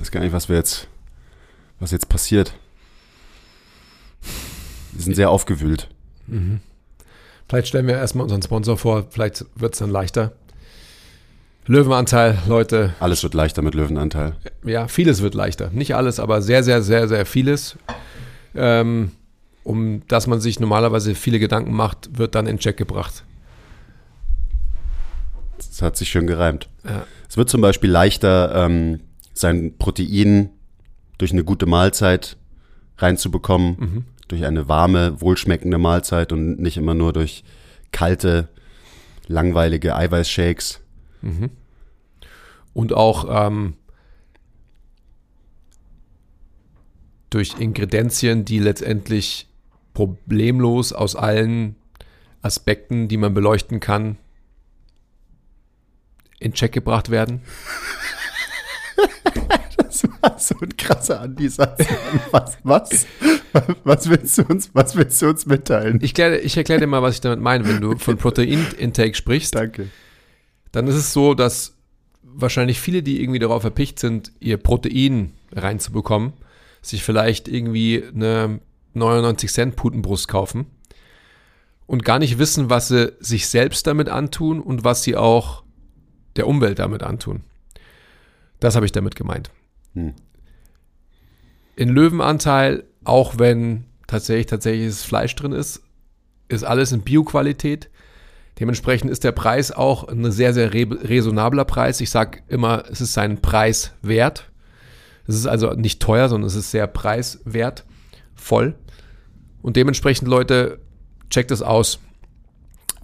weiß gar nicht, was wir jetzt, was jetzt passiert. Wir sind sehr aufgewühlt. Mhm. Vielleicht stellen wir erstmal unseren Sponsor vor, vielleicht wird es dann leichter. Löwenanteil, Leute. Alles wird leichter mit Löwenanteil. Ja, vieles wird leichter. Nicht alles, aber sehr, sehr, sehr, sehr vieles. Ähm, um das man sich normalerweise viele Gedanken macht, wird dann in Check gebracht. Das hat sich schön gereimt. Ja. Es wird zum Beispiel leichter, ähm, sein Protein durch eine gute Mahlzeit reinzubekommen, mhm. durch eine warme, wohlschmeckende Mahlzeit und nicht immer nur durch kalte, langweilige Eiweißshakes. Mhm. Und auch ähm, durch Ingredienzien, die letztendlich problemlos aus allen Aspekten, die man beleuchten kann, in Check gebracht werden. das war so ein krasser Andi-Satz. Was, was? Was willst du uns, was willst du uns mitteilen? Ich, erkläre, ich erkläre dir mal, was ich damit meine. Wenn du von Protein-Intake sprichst, Danke. dann ist es so, dass wahrscheinlich viele, die irgendwie darauf erpicht sind, ihr Protein reinzubekommen, sich vielleicht irgendwie eine 99 Cent Putenbrust kaufen und gar nicht wissen, was sie sich selbst damit antun und was sie auch der Umwelt damit antun. Das habe ich damit gemeint. Hm. In Löwenanteil, auch wenn tatsächlich tatsächliches Fleisch drin ist, ist alles in Bioqualität. Dementsprechend ist der Preis auch ein sehr, sehr raisonabler Preis. Ich sage immer, es ist seinen Preis wert. Es ist also nicht teuer, sondern es ist sehr preiswert, voll. Und dementsprechend, Leute, checkt es aus.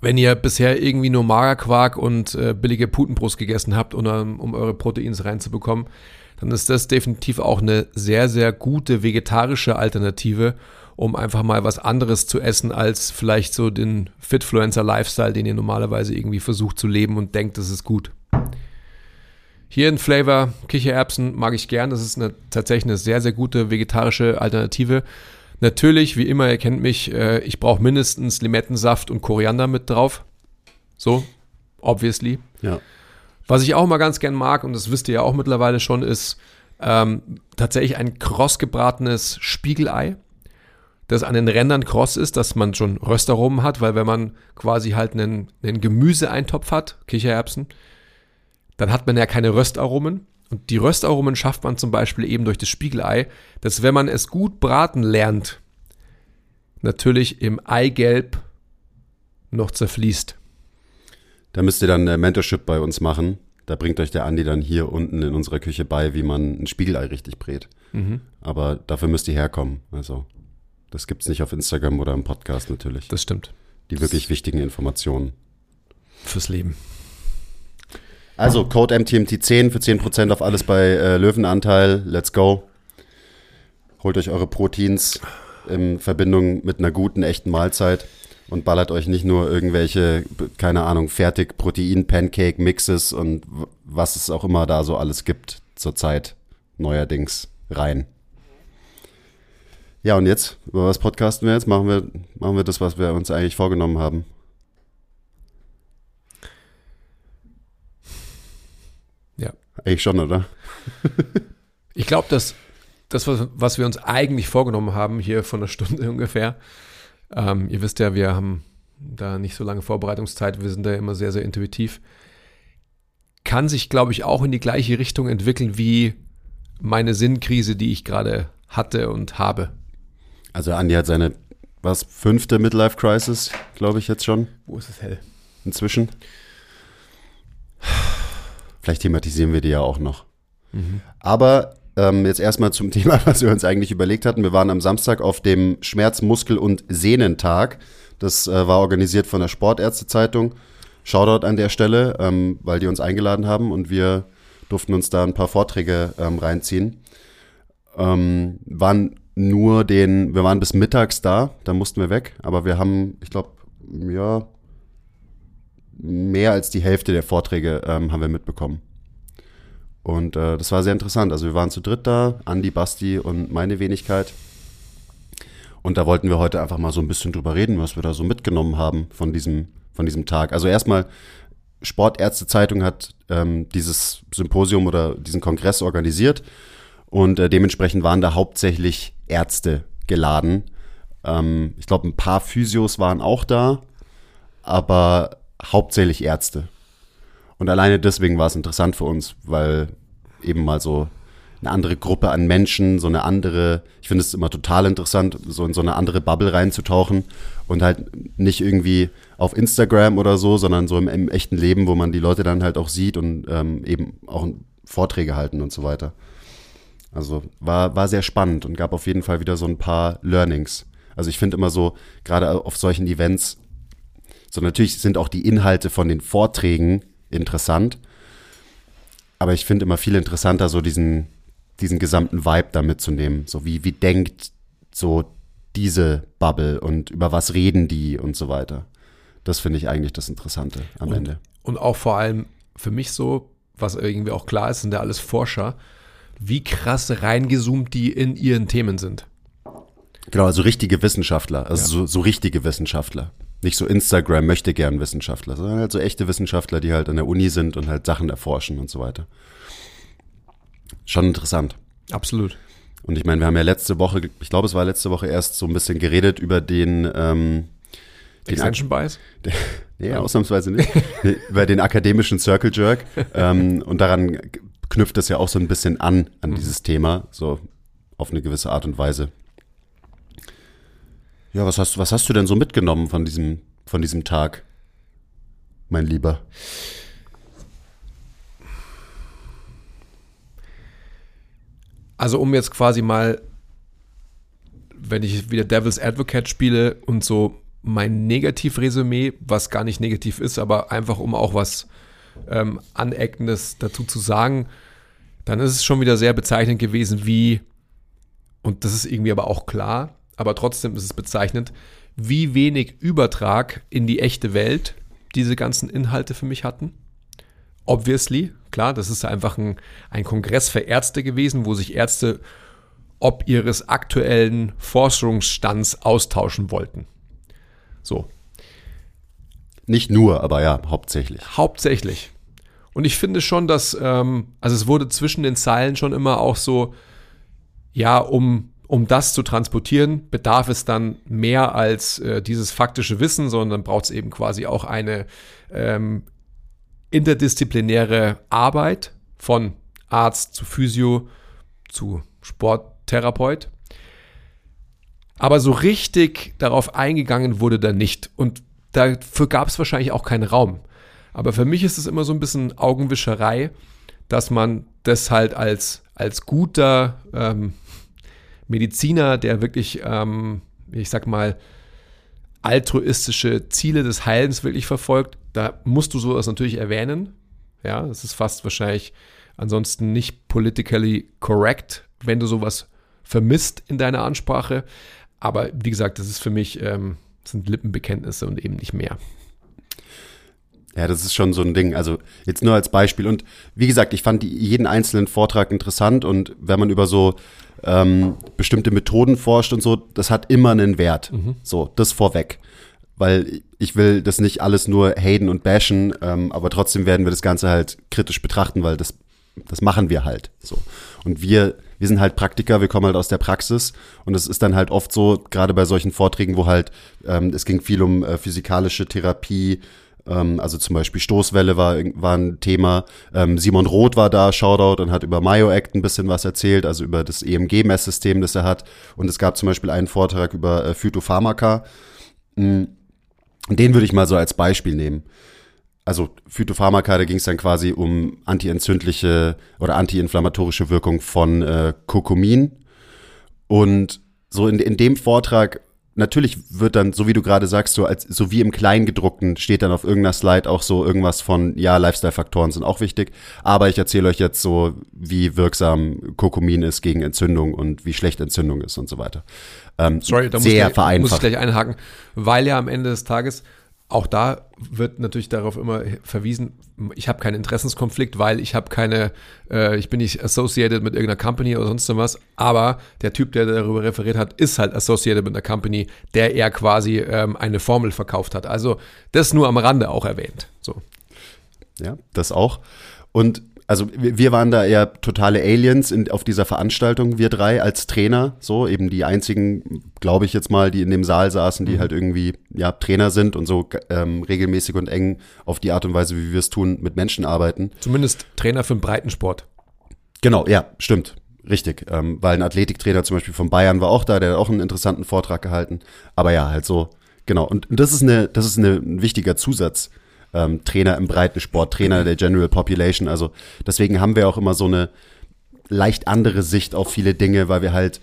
Wenn ihr bisher irgendwie nur Magerquark und äh, billige Putenbrust gegessen habt, um, um eure Proteins reinzubekommen, dann ist das definitiv auch eine sehr, sehr gute vegetarische Alternative, um einfach mal was anderes zu essen als vielleicht so den Fitfluencer-Lifestyle, den ihr normalerweise irgendwie versucht zu leben und denkt, das ist gut. Hier in Flavor Kichererbsen mag ich gern. Das ist eine, tatsächlich eine sehr, sehr gute vegetarische Alternative. Natürlich, wie immer, ihr kennt mich, äh, ich brauche mindestens Limettensaft und Koriander mit drauf. So, obviously. Ja. Was ich auch mal ganz gern mag, und das wisst ihr ja auch mittlerweile schon, ist ähm, tatsächlich ein krossgebratenes Spiegelei, das an den Rändern kross ist, dass man schon Röstaromen hat, weil wenn man quasi halt einen, einen Gemüseeintopf hat, Kichererbsen, dann hat man ja keine Röstaromen. Und die Röstaromen schafft man zum Beispiel eben durch das Spiegelei, dass wenn man es gut braten lernt, natürlich im Eigelb noch zerfließt. Da müsst ihr dann äh, Mentorship bei uns machen. Da bringt euch der Andi dann hier unten in unserer Küche bei, wie man ein Spiegelei richtig brät. Mhm. Aber dafür müsst ihr herkommen. Also, das gibt es nicht auf Instagram oder im Podcast natürlich. Das stimmt. Die wirklich wichtigen Informationen. Fürs Leben. Also Code MTMT10 für 10% auf alles bei äh, Löwenanteil. Let's go. Holt euch eure Proteins in Verbindung mit einer guten, echten Mahlzeit und ballert euch nicht nur irgendwelche, keine Ahnung, fertig Protein-Pancake-Mixes und was es auch immer da so alles gibt zurzeit neuerdings rein. Ja, und jetzt, über was podcasten wir jetzt? Machen wir, machen wir das, was wir uns eigentlich vorgenommen haben. Eigentlich schon, oder? ich glaube, dass das, was wir uns eigentlich vorgenommen haben, hier von einer Stunde ungefähr, ähm, ihr wisst ja, wir haben da nicht so lange Vorbereitungszeit, wir sind da immer sehr, sehr intuitiv, kann sich, glaube ich, auch in die gleiche Richtung entwickeln wie meine Sinnkrise, die ich gerade hatte und habe. Also Andi hat seine, was, fünfte Vielleicht thematisieren wir die ja auch noch. Aber ähm, jetzt erstmal zum Thema, was wir uns eigentlich überlegt hatten. Wir waren am Samstag auf dem Schmerz-, Muskel- und Sehnentag. Das äh, war organisiert von der Sportärztezeitung. Shoutout an der Stelle, ähm, weil die uns eingeladen haben und wir durften uns da ein paar Vorträge ähm, reinziehen. Ähm, waren nur den, wir waren bis mittags da, dann mussten wir weg, aber wir haben, ich glaube, ja, mehr als die Hälfte der Vorträge ähm, haben wir mitbekommen. Und äh, das war sehr interessant. Also wir waren zu dritt da, Andi, Basti und meine Wenigkeit. Und da wollten wir heute einfach mal so ein bisschen drüber reden, was wir da so mitgenommen haben von diesem, von diesem Tag. Also erstmal, Sportärztezeitung hat ähm, dieses Symposium oder diesen Kongress organisiert und äh, dementsprechend waren da hauptsächlich Ärzte geladen. Ähm, ich glaube, ein paar Physios waren auch da, aber hauptsächlich Ärzte. Und alleine deswegen war es interessant für uns, weil eben mal so eine andere Gruppe an Menschen, so eine andere, ich finde es immer total interessant, so in so eine andere Bubble reinzutauchen und halt nicht irgendwie auf Instagram oder so, sondern so im, im echten Leben, wo man die Leute dann halt auch sieht und ähm, eben auch Vorträge halten und so weiter. Also war, war sehr spannend und gab auf jeden Fall wieder so ein paar Learnings. Also ich finde immer so, gerade auf solchen Events, so natürlich sind auch die Inhalte von den Vorträgen interessant, aber ich finde immer viel interessanter, so diesen, diesen gesamten Vibe da mitzunehmen. So wie, wie denkt so diese Bubble und über was reden die und so weiter. Das finde ich eigentlich das Interessante am und, Ende. Und auch vor allem für mich so, was irgendwie auch klar ist, sind ja alles Forscher, wie krass reingezoomt die in ihren Themen sind. Genau, also richtige Wissenschaftler, also ja. so, so richtige Wissenschaftler. Nicht so Instagram möchte gern Wissenschaftler, sondern halt so echte Wissenschaftler, die halt an der Uni sind und halt Sachen erforschen und so weiter. Schon interessant. Absolut. Und ich meine, wir haben ja letzte Woche, ich glaube, es war letzte Woche erst so ein bisschen geredet über den, ähm, den Extension Bias? nee, ausnahmsweise nicht. über den akademischen Circle Jerk. ähm, und daran knüpft es ja auch so ein bisschen an, an mhm. dieses Thema, so auf eine gewisse Art und Weise. Ja, was hast, was hast du denn so mitgenommen von diesem, von diesem Tag, mein Lieber? Also um jetzt quasi mal, wenn ich wieder Devil's Advocate spiele und so mein Negativresümee, was gar nicht negativ ist, aber einfach um auch was ähm, Aneckendes dazu zu sagen, dann ist es schon wieder sehr bezeichnend gewesen, wie, und das ist irgendwie aber auch klar, aber trotzdem ist es bezeichnend, wie wenig Übertrag in die echte Welt diese ganzen Inhalte für mich hatten. Obviously, klar, das ist einfach ein, ein Kongress für Ärzte gewesen, wo sich Ärzte ob ihres aktuellen Forschungsstands austauschen wollten. So. Nicht nur, aber ja, hauptsächlich. Hauptsächlich. Und ich finde schon, dass, ähm, also es wurde zwischen den Zeilen schon immer auch so, ja, um, um das zu transportieren, bedarf es dann mehr als äh, dieses faktische Wissen, sondern braucht es eben quasi auch eine ähm, interdisziplinäre Arbeit von Arzt zu Physio zu Sporttherapeut. Aber so richtig darauf eingegangen wurde da nicht. Und dafür gab es wahrscheinlich auch keinen Raum. Aber für mich ist es immer so ein bisschen Augenwischerei, dass man das halt als, als guter ähm, Mediziner, der wirklich, ähm, ich sag mal, altruistische Ziele des Heilens wirklich verfolgt, da musst du sowas natürlich erwähnen. Ja, das ist fast wahrscheinlich ansonsten nicht politically correct, wenn du sowas vermisst in deiner Ansprache. Aber wie gesagt, das ist für mich, ähm, sind Lippenbekenntnisse und eben nicht mehr. Ja, das ist schon so ein Ding. Also jetzt nur als Beispiel. Und wie gesagt, ich fand jeden einzelnen Vortrag interessant und wenn man über so ähm, bestimmte Methoden forscht und so, das hat immer einen Wert. Mhm. So, das vorweg. Weil ich will das nicht alles nur haten und bashen, ähm, aber trotzdem werden wir das Ganze halt kritisch betrachten, weil das, das machen wir halt. So. Und wir, wir sind halt Praktiker, wir kommen halt aus der Praxis und es ist dann halt oft so, gerade bei solchen Vorträgen, wo halt, ähm, es ging viel um äh, physikalische Therapie, ähm, also zum Beispiel Stoßwelle war, war ein Thema. Ähm, Simon Roth war da, Shoutout, und hat über MyoAct ein bisschen was erzählt, also über das EMG-Messsystem, das er hat. Und es gab zum Beispiel einen Vortrag über äh, Phytopharmaka. Mm, den würde ich mal so als Beispiel nehmen. also Phytopharmaka, da ging es dann quasi um antientzündliche oder antiinflammatorische Wirkung von äh, Kurkumin. Und so in, in dem Vortrag, natürlich wird dann, so wie du gerade sagst, so als so wie im Kleingedruckten steht dann auf irgendeiner Slide auch so irgendwas von, ja, Lifestyle-Faktoren sind auch wichtig. Aber ich erzähle euch jetzt so, wie wirksam Kurkumin ist gegen Entzündung und wie schlecht Entzündung ist und so weiter. Ähm, Sorry, da muss, sehr ich, vereinfacht. muss ich gleich einhaken, weil ja am Ende des Tages auch da wird natürlich darauf immer verwiesen, ich habe keinen Interessenskonflikt, weil ich habe keine, äh, ich bin nicht associated mit irgendeiner Company oder sonst was, aber der Typ, der darüber referiert hat, ist halt associated mit einer Company, der er quasi ähm, eine Formel verkauft hat. Also das nur am Rande auch erwähnt. So. Ja, das auch. Und also wir waren da eher totale Aliens in, auf dieser Veranstaltung, wir drei als Trainer, so eben die einzigen, glaube ich jetzt mal, die in dem Saal saßen, die halt irgendwie ja Trainer sind und so ähm, regelmäßig und eng auf die Art und Weise, wie wir es tun, mit Menschen arbeiten. Zumindest Trainer für den Breitensport. Genau, ja, stimmt. Richtig, ähm, weil ein Athletiktrainer zum Beispiel von Bayern war auch da, der hat auch einen interessanten Vortrag gehalten. Aber ja, halt so, genau. Und, und das ist eine, das ist eine, ein wichtiger Zusatz. Ähm, Trainer im Breitensport, Trainer der General Population. Also deswegen haben wir auch immer so eine leicht andere Sicht auf viele Dinge, weil wir halt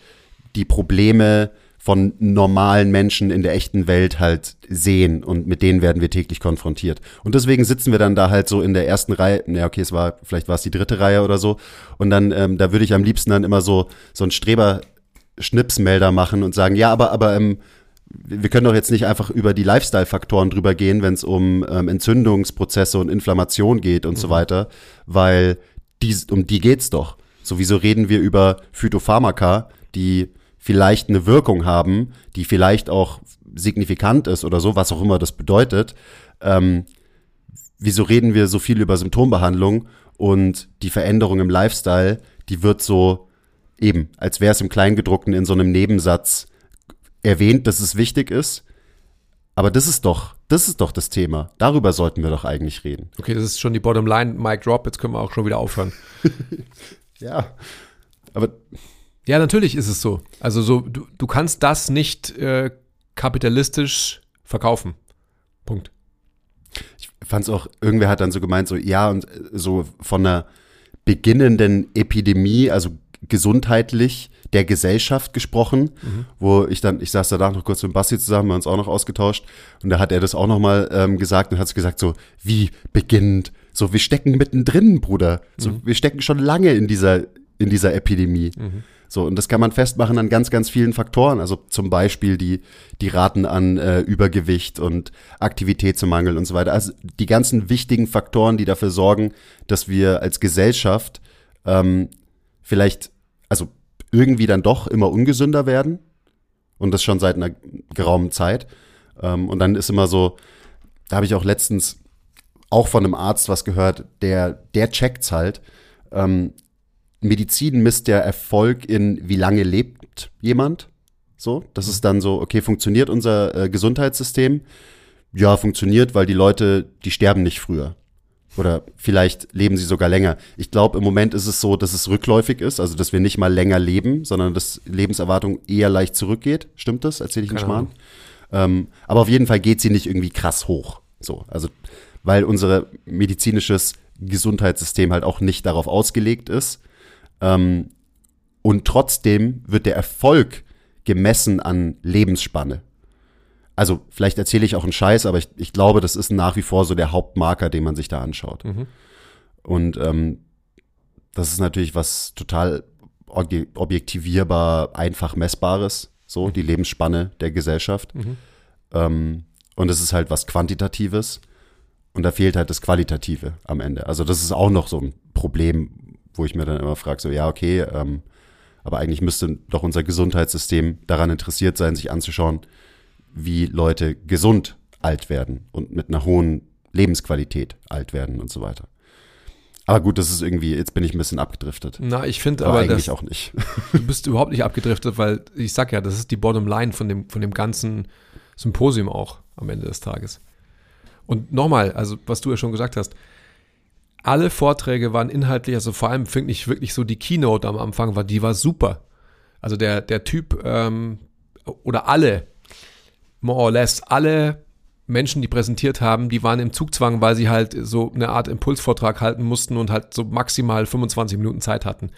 die Probleme von normalen Menschen in der echten Welt halt sehen und mit denen werden wir täglich konfrontiert. Und deswegen sitzen wir dann da halt so in der ersten Reihe, ja okay, es war, vielleicht war es die dritte Reihe oder so. Und dann, ähm, da würde ich am liebsten dann immer so, so einen Streber-Schnipsmelder machen und sagen, ja, aber, aber ähm, wir können doch jetzt nicht einfach über die Lifestyle-Faktoren drüber gehen, wenn es um ähm, Entzündungsprozesse und Inflammation geht und so weiter, weil die, um die geht's doch. Sowieso reden wir über Phytopharmaka, die vielleicht eine Wirkung haben, die vielleicht auch signifikant ist oder so, was auch immer das bedeutet. Ähm, wieso reden wir so viel über Symptombehandlung und die Veränderung im Lifestyle, die wird so eben, als wäre es im Kleingedruckten in so einem Nebensatz erwähnt, dass es wichtig ist. Aber das ist doch, das ist doch das Thema. Darüber sollten wir doch eigentlich reden. Okay, das ist schon die Bottomline, Mic Drop, jetzt können wir auch schon wieder aufhören. Ja. Aber Ja, natürlich ist es so. Also so, du, du kannst das nicht äh, kapitalistisch verkaufen. Punkt. ich fand es auch, irgendwer hat dann so gemeint, so, ja, und äh, so von einer beginnenden Epidemie, also gesundheitlich der Gesellschaft gesprochen, wo ich dann, ich saß danach noch kurz mit Basti zusammen, wir haben uns auch noch ausgetauscht und da hat er das auch nochmal ähm, gesagt und hat gesagt so, wie beginnend, so wir stecken mittendrin, Bruder, so wir stecken schon lange in dieser, in dieser Epidemie. So, und das kann man festmachen an ganz, ganz vielen Faktoren. Also zum Beispiel die, die Raten an äh, Übergewicht und Aktivitätsmangel und so weiter. Also die ganzen wichtigen Faktoren, die dafür sorgen, dass wir als Gesellschaft ähm, vielleicht, irgendwie dann doch immer ungesünder werden. Und das schon seit einer geraumen Zeit. Ähm, und dann ist immer so, da habe ich auch letztens auch von einem Arzt was gehört, der, der checkt's halt. Ähm, Medizin misst der Erfolg in, wie lange lebt jemand. So, das ist dann so, okay, funktioniert unser äh, Gesundheitssystem? Ja, funktioniert, weil die Leute, die sterben nicht früher. Oder vielleicht leben sie sogar länger. Ich glaube, im Moment ist es so, dass es rückläufig ist, also dass wir nicht mal länger leben, sondern dass Lebenserwartung eher leicht zurückgeht. Stimmt das? Erzähle ich einen Keine Schmarrn? Ähm, aber auf jeden Fall geht sie nicht irgendwie krass hoch. So, also weil unser medizinisches Gesundheitssystem halt auch nicht darauf ausgelegt ist. Ähm, und trotzdem wird der Erfolg gemessen an Lebensspanne. Also vielleicht erzähle ich auch einen Scheiß, aber ich, ich glaube, das ist nach wie vor so der Hauptmarker, den man sich da anschaut. Und ähm, das ist natürlich was total obje- objektivierbar, einfach messbares, so die Lebensspanne der Gesellschaft. Ähm, und es ist halt was Quantitatives und da fehlt halt das Qualitative am Ende. Also das ist auch noch so ein Problem, wo ich mir dann immer frage, so ja, okay, ähm, aber eigentlich müsste doch unser Gesundheitssystem daran interessiert sein, sich anzuschauen, wie Leute gesund alt werden und mit einer hohen Lebensqualität alt werden und so weiter. Aber gut, das ist irgendwie, jetzt bin ich ein bisschen abgedriftet. Na, ich finde Aber, aber, eigentlich das, auch nicht. du bist überhaupt nicht abgedriftet, weil ich sag ja, das ist die Bottomline von dem, von dem ganzen Symposium auch am Ende des Tages. Und nochmal, also was du ja schon gesagt hast, alle Vorträge waren inhaltlich, also vor allem finde ich wirklich so die Keynote am Anfang war, die war super. Also der, der Typ ähm, oder alle, more or less, alle Menschen, die präsentiert haben, die waren im Zugzwang, weil sie halt so eine Art Impulsvortrag halten mussten und halt so maximal 25 Minuten Zeit hatten.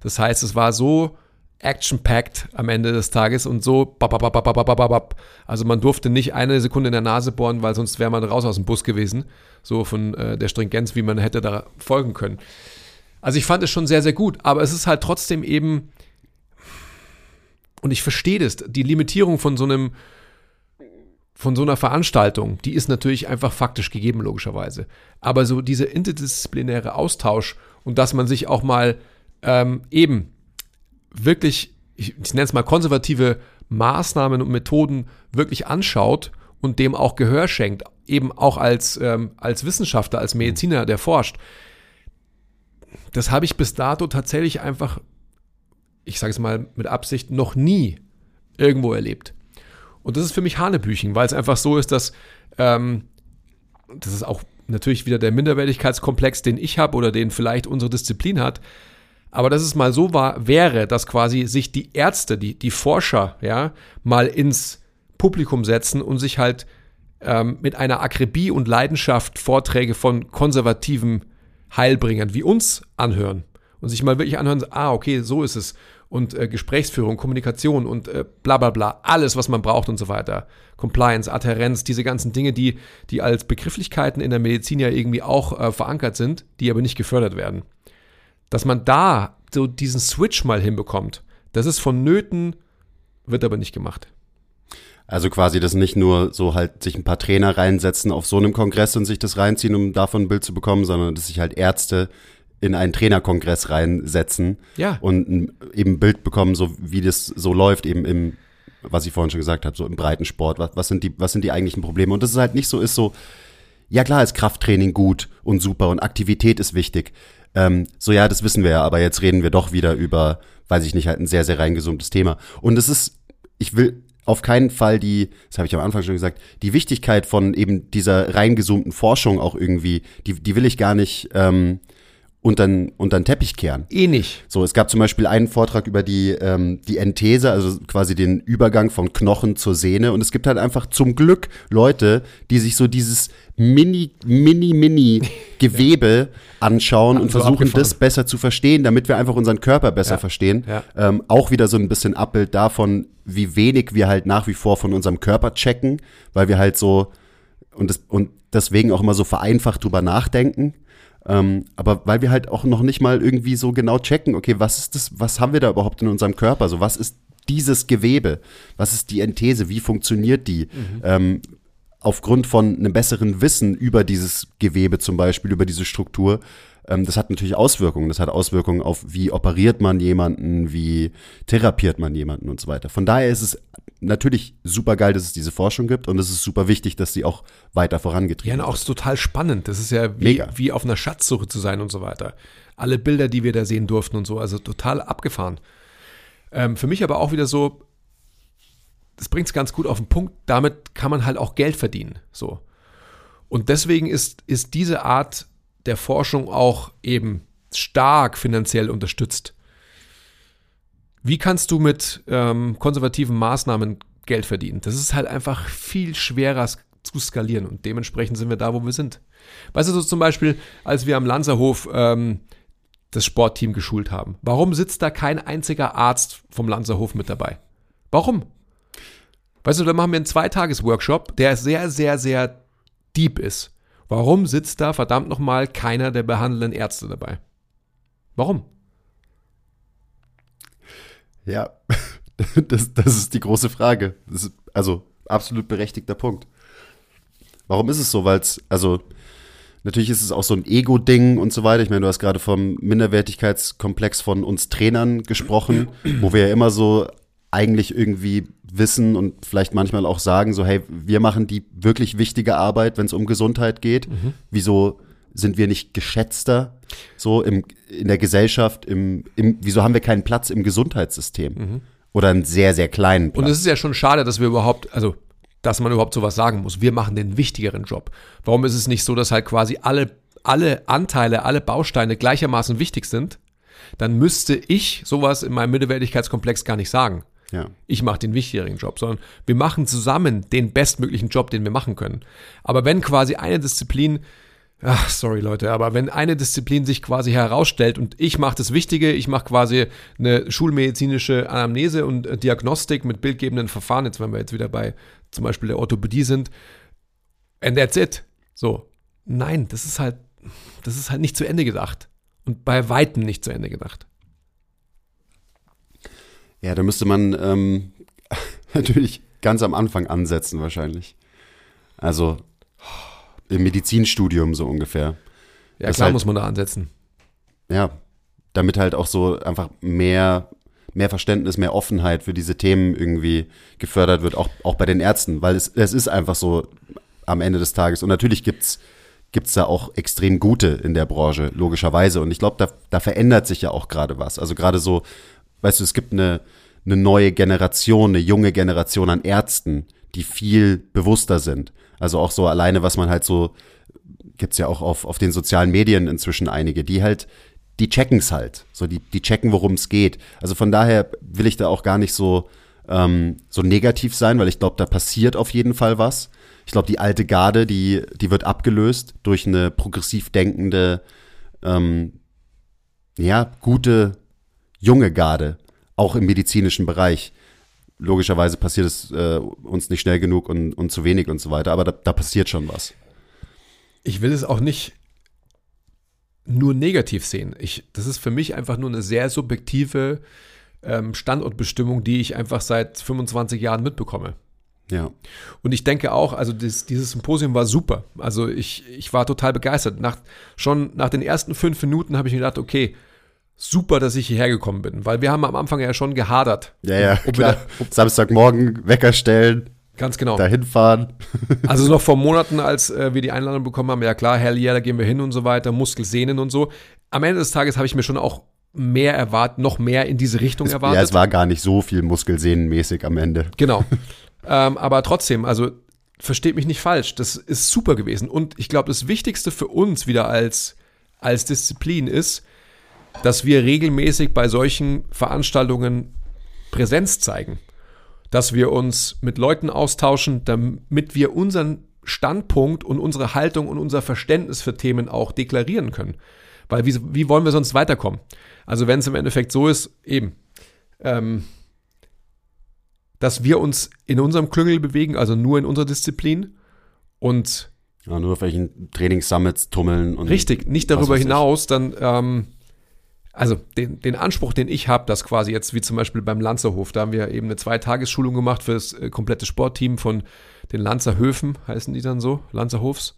Das heißt, es war so action-packed am Ende des Tages und so bababababababab. Also man durfte nicht eine Sekunde in der Nase bohren, weil sonst wäre man raus aus dem Bus gewesen. So von äh, der Stringenz, wie man hätte da folgen können. Also ich fand es schon sehr, sehr gut, aber es ist halt trotzdem eben, und ich verstehe das, die Limitierung von so einem von so einer Veranstaltung, die ist natürlich einfach faktisch gegeben, logischerweise. Aber so dieser interdisziplinäre Austausch und dass man sich auch mal ähm, eben wirklich, ich, ich nenne es mal konservative Maßnahmen und Methoden wirklich anschaut und dem auch Gehör schenkt, eben auch als, ähm, als Wissenschaftler, als Mediziner, der forscht. Das habe ich bis dato tatsächlich einfach, ich sage es mal mit Absicht, noch nie irgendwo erlebt. Und das ist für mich Hanebüchen, weil es einfach so ist, dass ähm, das ist auch natürlich wieder der Minderwertigkeitskomplex, den ich habe oder den vielleicht unsere Disziplin hat. Aber dass es mal so war, wäre, dass quasi sich die Ärzte, die, die Forscher, ja, mal ins Publikum setzen und sich halt ähm, mit einer Akribie und Leidenschaft Vorträge von konservativen Heilbringern wie uns anhören und sich mal wirklich anhören, ah, okay, so ist es und äh, Gesprächsführung, Kommunikation und äh, bla bla bla, alles, was man braucht und so weiter. Compliance, Adherenz, diese ganzen Dinge, die, die als Begrifflichkeiten in der Medizin ja irgendwie auch äh, verankert sind, die aber nicht gefördert werden. Dass man da so diesen Switch mal hinbekommt, das ist vonnöten, wird aber nicht gemacht. Also quasi das nicht nur so halt sich ein paar Trainer reinsetzen auf so einem Kongress und sich das reinziehen, um davon ein Bild zu bekommen, sondern dass sich halt Ärzte in einen Trainerkongress reinsetzen ja. und ein, eben ein Bild bekommen, so wie das so läuft, eben im, was ich vorhin schon gesagt habe, so im Breitensport. Was, was, sind die, was sind die eigentlichen Probleme? Und dass es halt nicht so ist, so, ja klar ist Krafttraining gut und super und Aktivität ist wichtig. Ähm, so ja, das wissen wir ja, aber jetzt reden wir doch wieder über, weiß ich nicht, halt ein sehr, sehr reingesumtes Thema. Und es ist, ich will auf keinen Fall die, das habe ich am Anfang schon gesagt, die Wichtigkeit von eben dieser reingesummten Forschung auch irgendwie, die, die will ich gar nicht, ähm, unter den Teppich kehren. Eh nicht. So, es gab zum Beispiel einen Vortrag über die, ähm, die Enthese, also quasi den Übergang von Knochen zur Sehne. Und es gibt halt einfach zum Glück Leute, die sich so dieses mini, mini, mini Gewebe anschauen und versuchen, das besser zu verstehen, damit wir einfach unseren Körper besser ja. verstehen. Ja. Ähm, auch wieder so ein bisschen Abbild davon, wie wenig wir halt nach wie vor von unserem Körper checken, weil wir halt so und, das, und deswegen auch immer so vereinfacht drüber nachdenken. Ähm, aber weil wir halt auch noch nicht mal irgendwie so genau checken, okay, was ist das, was haben wir da überhaupt in unserem Körper? So, was ist dieses Gewebe? Was ist die Enthese? Wie funktioniert die? Mhm. Ähm, aufgrund von einem besseren Wissen über dieses Gewebe zum Beispiel, über diese Struktur, ähm, das hat natürlich Auswirkungen. Das hat Auswirkungen auf, wie operiert man jemanden, wie therapiert man jemanden und so weiter. Von daher ist es natürlich super geil, dass es diese Forschung gibt und es ist super wichtig, dass sie auch weiter vorangetrieben wird. Ja, auch ist total spannend. Das ist ja wie, wie auf einer Schatzsuche zu sein und so weiter. Alle Bilder, die wir da sehen durften und so, also total abgefahren. Ähm, für mich aber auch wieder so, das bringt es ganz gut auf den Punkt, damit kann man halt auch Geld verdienen. So. Und deswegen ist, ist diese Art der Forschung auch eben stark finanziell unterstützt. Wie kannst du mit ähm, konservativen Maßnahmen Geld verdienen? Das ist halt einfach viel schwerer zu skalieren und dementsprechend sind wir da, wo wir sind. Weißt du, so zum Beispiel, als wir am Lanzerhof ähm, das Sportteam geschult haben, warum sitzt da kein einziger Arzt vom Lanzerhof mit dabei? Warum? Weißt du, da machen wir einen Zweitages-Workshop, der sehr, sehr, sehr deep ist. Warum sitzt da verdammt nochmal keiner der behandelnden Ärzte dabei? Warum? Ja, das, das ist die große Frage. Ist, also absolut berechtigter Punkt. Warum ist es so? Weil es, also natürlich ist es auch so ein Ego-Ding und so weiter. Ich meine, du hast gerade vom Minderwertigkeitskomplex von uns Trainern gesprochen, wo wir ja immer so eigentlich irgendwie wissen und vielleicht manchmal auch sagen, so hey, wir machen die wirklich wichtige Arbeit, wenn es um Gesundheit geht. Mhm. Wieso sind wir nicht geschätzter so im, in der Gesellschaft? Im, im, wieso haben wir keinen Platz im Gesundheitssystem? Mhm. Oder einen sehr, sehr kleinen Platz? Und es ist ja schon schade, dass wir überhaupt, also dass man überhaupt sowas sagen muss. Wir machen den wichtigeren Job. Warum ist es nicht so, dass halt quasi alle, alle Anteile, alle Bausteine gleichermaßen wichtig sind? Dann müsste ich sowas in meinem Minderwertigkeitskomplex gar nicht sagen. Ja. Ich mache den wichtigeren Job, sondern wir machen zusammen den bestmöglichen Job, den wir machen können. Aber wenn quasi eine Disziplin, ach, sorry Leute, aber wenn eine Disziplin sich quasi herausstellt und ich mache das Wichtige, ich mache quasi eine schulmedizinische Anamnese und äh, Diagnostik mit bildgebenden Verfahren, jetzt wenn wir jetzt wieder bei zum Beispiel der Orthopädie sind, and that's it. So, nein, das ist halt, das ist halt nicht zu Ende gedacht. Und bei Weitem nicht zu Ende gedacht. Ja, da müsste man ähm, natürlich ganz am Anfang ansetzen wahrscheinlich. Also im Medizinstudium so ungefähr. Ja, Das klar halt- muss man da ansetzen. Ja, damit halt auch so einfach mehr, mehr Verständnis, mehr Offenheit für diese Themen irgendwie gefördert wird, auch, auch bei den Ärzten, weil es, es ist einfach so am Ende des Tages. Und natürlich gibt's gibt's da auch extrem gute in der Branche, logischerweise. Und ich glaube, da, da verändert sich ja auch gerade was. Also gerade so, weißt du, es gibt eine, eine neue Generation, eine junge Generation an Ärzten, die viel bewusster sind. Also auch so alleine, was man halt so, gibt's ja auch auf, auf den sozialen Medien inzwischen einige, die halt, die checken's halt. So, die, die checken, worum es geht. Also von daher will ich da auch gar nicht so, ähm, so negativ sein, weil ich glaube, da passiert auf jeden Fall was. Ich glaube, die alte Garde, die, die wird abgelöst durch eine progressiv denkende, ähm, ja, gute, junge Garde, auch im medizinischen Bereich. Logischerweise passiert es äh, uns nicht schnell genug und, und zu wenig und so weiter, aber da, da passiert schon was. ich will es auch nicht nur negativ sehen. Ich, das ist für mich einfach nur eine sehr subjektive ähm, Standortbestimmung, die ich einfach seit 25 Jahren mitbekomme. Ja. Und ich denke auch, also das, dieses Symposium war super. Also ich, ich war total begeistert. Nach, schon nach den ersten fünf Minuten habe ich mir gedacht, okay, super, dass ich hierher gekommen bin. Weil wir haben am Anfang ja schon gehadert. Ja, ja, Ob wir klar. Samstagmorgen Wecker stellen, Ganz genau. dahin fahren. Also noch vor Monaten, als äh, wir die Einladung bekommen haben, ja klar, hell yeah, da gehen wir hin und so weiter, Muskelsehnen und so. Am Ende des Tages habe ich mir schon auch mehr erwartet, noch mehr in diese Richtung erwartet. Ja, es war gar nicht so viel Muskelsehnenmäßig am Ende. Genau. ähm, aber trotzdem, also versteht mich nicht falsch, das ist super gewesen. Und ich glaube, das Wichtigste für uns wieder als, als Disziplin ist, dass wir regelmäßig bei solchen Veranstaltungen Präsenz zeigen. Dass wir uns mit Leuten austauschen, damit wir unseren Standpunkt und unsere Haltung und unser Verständnis für Themen auch deklarieren können. Weil wie, wie wollen wir sonst weiterkommen? Also wenn es im Endeffekt so ist, eben, ähm, dass wir uns in unserem Klüngel bewegen, also nur in unserer Disziplin und Ja, nur auf welchen Trainingssummits tummeln und. richtig, nicht darüber hinaus dann, ähm, also den, den Anspruch, den ich habe, dass quasi jetzt wie zum Beispiel beim Lanzerhof, da haben wir eben eine Zweitagesschulung gemacht für das äh, komplette Sportteam von den Lanzerhöfen, heißen die dann so, Lanzerhofs,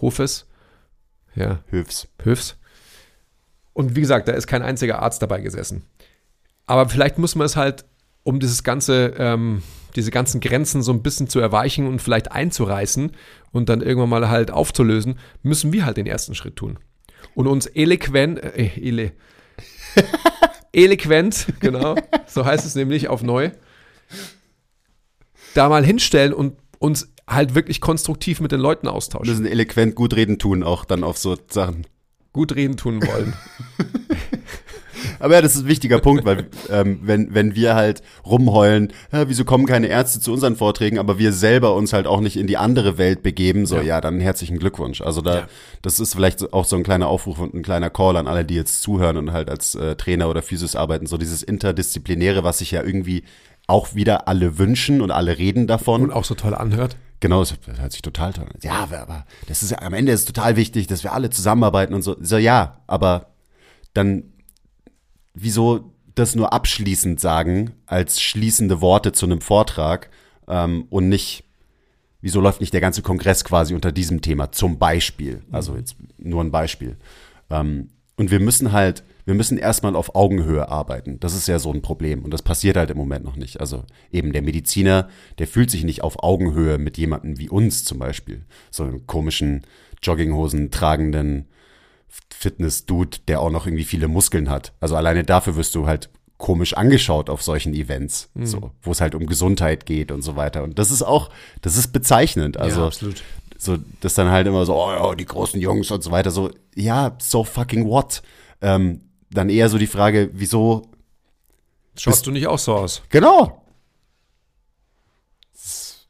Hofes, ja, Höfs. Höfs. Und wie gesagt, da ist kein einziger Arzt dabei gesessen. Aber vielleicht muss man es halt, um dieses ganze, ähm, diese ganzen Grenzen so ein bisschen zu erweichen und vielleicht einzureißen und dann irgendwann mal halt aufzulösen, müssen wir halt den ersten Schritt tun. Und uns eloquent, äh, ele, eloquent, genau, so heißt es nämlich auf neu, da mal hinstellen und uns halt wirklich konstruktiv mit den Leuten Wir austauschen. müssen eloquent gut reden tun, auch dann auf so Sachen. Gut reden tun wollen. Aber ja, das ist ein wichtiger Punkt, weil ähm, wenn, wenn wir halt rumheulen, ja, wieso kommen keine Ärzte zu unseren Vorträgen, aber wir selber uns halt auch nicht in die andere Welt begeben, so Ja. ja, dann herzlichen Glückwunsch. Also da, Ja. das ist vielleicht auch so ein kleiner Aufruf und ein kleiner Call an alle, die jetzt zuhören und halt als äh, Trainer oder Physios arbeiten, so dieses Interdisziplinäre, was sich ja irgendwie auch wieder alle wünschen und alle reden davon. Und auch so toll anhört. Genau, das hört sich total toll an. Ja, aber- das ist ja, am Ende ist total wichtig, dass wir alle zusammenarbeiten und so. So, ja, aber dann wieso das nur abschließend sagen, als schließende Worte zu einem Vortrag ähm, und nicht, wieso läuft nicht der ganze Kongress quasi unter diesem Thema, zum Beispiel. Also jetzt nur ein Beispiel. Ähm, und wir müssen halt, wir müssen erstmal auf Augenhöhe arbeiten. Das ist ja so ein Problem. Und das passiert halt im Moment noch nicht. Also eben der Mediziner, der fühlt sich nicht auf Augenhöhe mit jemandem wie uns zum Beispiel. So einem komischen Jogginghosen tragenden Fitness-Dude, der auch noch irgendwie viele Muskeln hat. Also alleine dafür wirst du halt komisch angeschaut auf solchen Events, so, wo es halt um Gesundheit geht und so weiter. Und das ist auch, das ist bezeichnend. Also absolut. so, das dann halt immer so, oh ja, die großen Jungs und so weiter. So, ja, so fucking what? Ähm, dann eher so die Frage, wieso Schaust du nicht auch so aus? Genau.